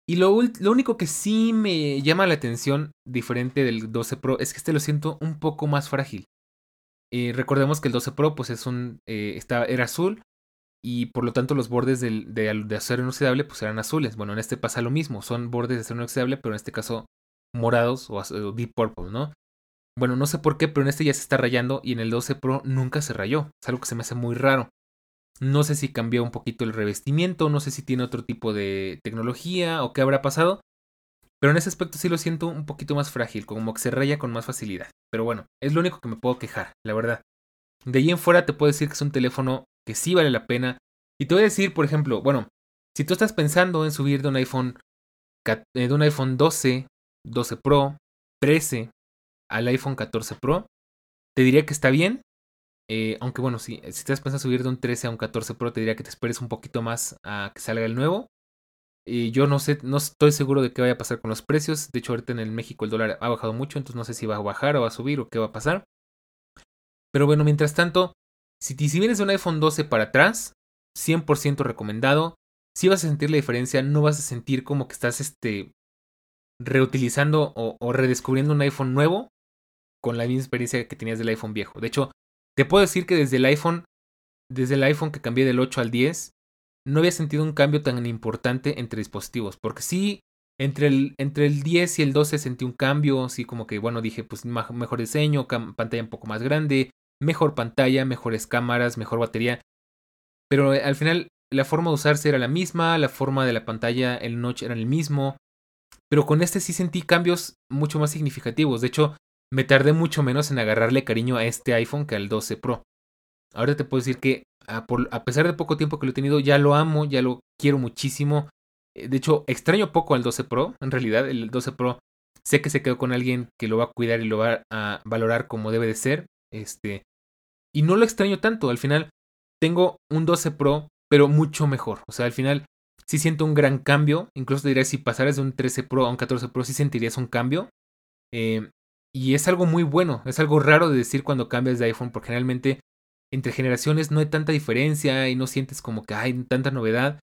Y lo, lo único que sí me llama la atención, diferente del 12 Pro, es que este lo siento un poco más frágil. Eh, recordemos que el 12 Pro pues es un, está, era azul y por lo tanto los bordes de, de, acero inoxidable pues eran azules. Bueno, en este pasa lo mismo, son bordes de acero inoxidable, pero en este caso morados o, deep purple, ¿no? Bueno, no sé por qué, pero en este ya se está rayando y en el 12 Pro nunca se rayó. Es algo que se me hace muy raro. No sé si cambió un poquito el revestimiento, no sé si tiene otro tipo de tecnología o qué habrá pasado. Pero en ese aspecto sí lo siento un poquito más frágil, como que se raya con más facilidad. Pero bueno, es lo único que me puedo quejar, la verdad. De ahí en fuera te puedo decir que es un teléfono que sí vale la pena. Y te voy a decir, por ejemplo, bueno, si tú estás pensando en subir de un iPhone, eh, de un iPhone 12, 12 Pro, 13 al iPhone 14 Pro, te diría que está bien. Eh, aunque bueno, si, si pensando en subir de un 13 a un 14 Pro, te diría que te esperes un poquito más a que salga el nuevo. Y yo no sé, no estoy seguro de qué vaya a pasar con los precios. De hecho, ahorita en el México el dólar ha bajado mucho, entonces no sé si va a bajar o va a subir o qué va a pasar. Pero bueno, mientras tanto, si, vienes de un iPhone 12 para atrás, 100% recomendado. Si vas a sentir la diferencia, no vas a sentir como que estás este, reutilizando o, redescubriendo un iPhone nuevo con la misma experiencia que tenías del iPhone viejo. De hecho, te puedo decir que desde el iPhone, desde el iPhone que cambié del 8 al 10, no había sentido un cambio tan importante entre dispositivos. Porque sí, entre el, entre el 10 y el 12 sentí un cambio, así como que, bueno, dije, pues mejor diseño, pantalla un poco más grande, mejor pantalla, mejores cámaras, mejor batería. Pero eh, al final la forma de usarse era la misma, la forma de la pantalla, el notch era el mismo. Pero con este sí sentí cambios mucho más significativos. De hecho, me tardé mucho menos en agarrarle cariño a este iPhone que al 12 Pro. Ahora te puedo decir que a, pesar de poco tiempo que lo he tenido, ya lo amo, ya lo quiero muchísimo. Eh, de hecho, extraño poco al 12 Pro. En realidad, el 12 Pro sé que se quedó con alguien que lo va a cuidar y lo va a valorar como debe de ser. Este, y no lo extraño tanto. Al final, tengo un 12 Pro, pero mucho mejor. O sea, al final sí siento un gran cambio. Incluso te diría, si pasaras de un 13 Pro a un 14 Pro, sí sentirías un cambio. Eh, y es algo muy bueno. Es algo raro de decir cuando cambias de iPhone, porque generalmente entre generaciones no hay tanta diferencia y no sientes como que hay tanta novedad.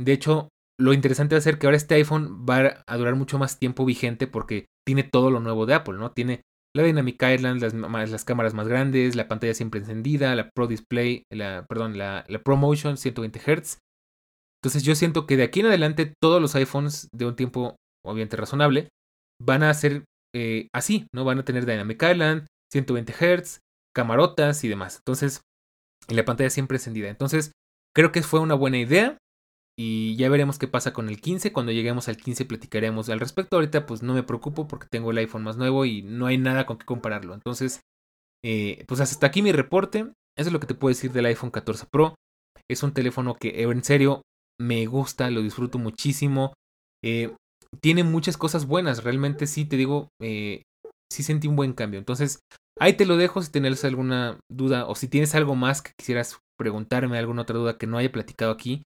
De hecho, lo interesante va a ser que ahora este iPhone va a durar mucho más tiempo vigente porque tiene todo lo nuevo de Apple, ¿no? Tiene la Dynamic Island, las, las cámaras más grandes, la pantalla siempre encendida, la Pro Display, la, perdón, la, la ProMotion 120 Hz. Entonces yo siento que de aquí en adelante todos los iPhones de un tiempo obviamente razonable van a ser eh, así, ¿no? Van a tener Dynamic Island, 120 Hz, camarotas y demás. Entonces, la pantalla siempre encendida. Entonces, creo que fue una buena idea. Y ya veremos qué pasa con el 15. Cuando lleguemos al 15 platicaremos al respecto. Ahorita pues no me preocupo porque tengo el iPhone más nuevo y no hay nada con que compararlo. Entonces, eh, pues hasta aquí mi reporte. Eso es lo que te puedo decir del iPhone 14 Pro. Es un teléfono que en serio me gusta, lo disfruto muchísimo. Eh, tiene muchas cosas buenas. Realmente sí, te digo, eh, sí sentí un buen cambio. Entonces, ahí te lo dejo si tienes alguna duda o si tienes algo más que quisieras preguntarme, alguna otra duda que no haya platicado aquí.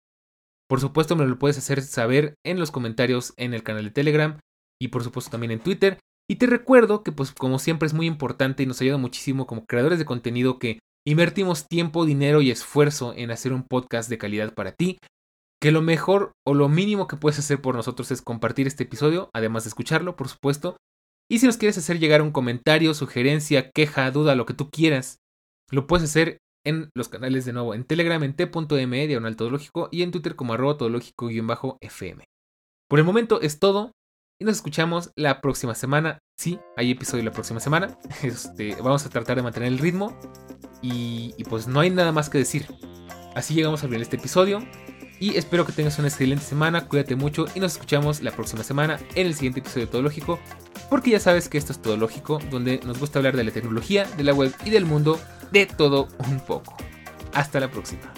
Por supuesto me lo puedes hacer saber en los comentarios en el canal de Telegram y por supuesto también en Twitter. Y te recuerdo que pues como siempre es muy importante y nos ayuda muchísimo como creadores de contenido que invertimos tiempo, dinero y esfuerzo en hacer un podcast de calidad para ti. Que lo mejor o lo mínimo que puedes hacer por nosotros es compartir este episodio, además de escucharlo, por supuesto. Y si nos quieres hacer llegar un comentario, sugerencia, queja, duda, lo que tú quieras, lo puedes hacer en los canales de nuevo en Telegram en t.me diagonal todológico y en Twitter como arroba todológico-fm. Por el momento es todo y nos escuchamos la próxima semana. Sí, hay episodio la próxima semana. Este, vamos a tratar de mantener el ritmo y, y pues no hay nada más que decir. Así llegamos al final de este episodio y espero que tengas una excelente semana, cuídate mucho y nos escuchamos la próxima semana en el siguiente episodio de Todo Lógico, porque ya sabes que esto es Todo Lógico, donde nos gusta hablar de la tecnología, de la web y del mundo de todo un poco. Hasta la próxima.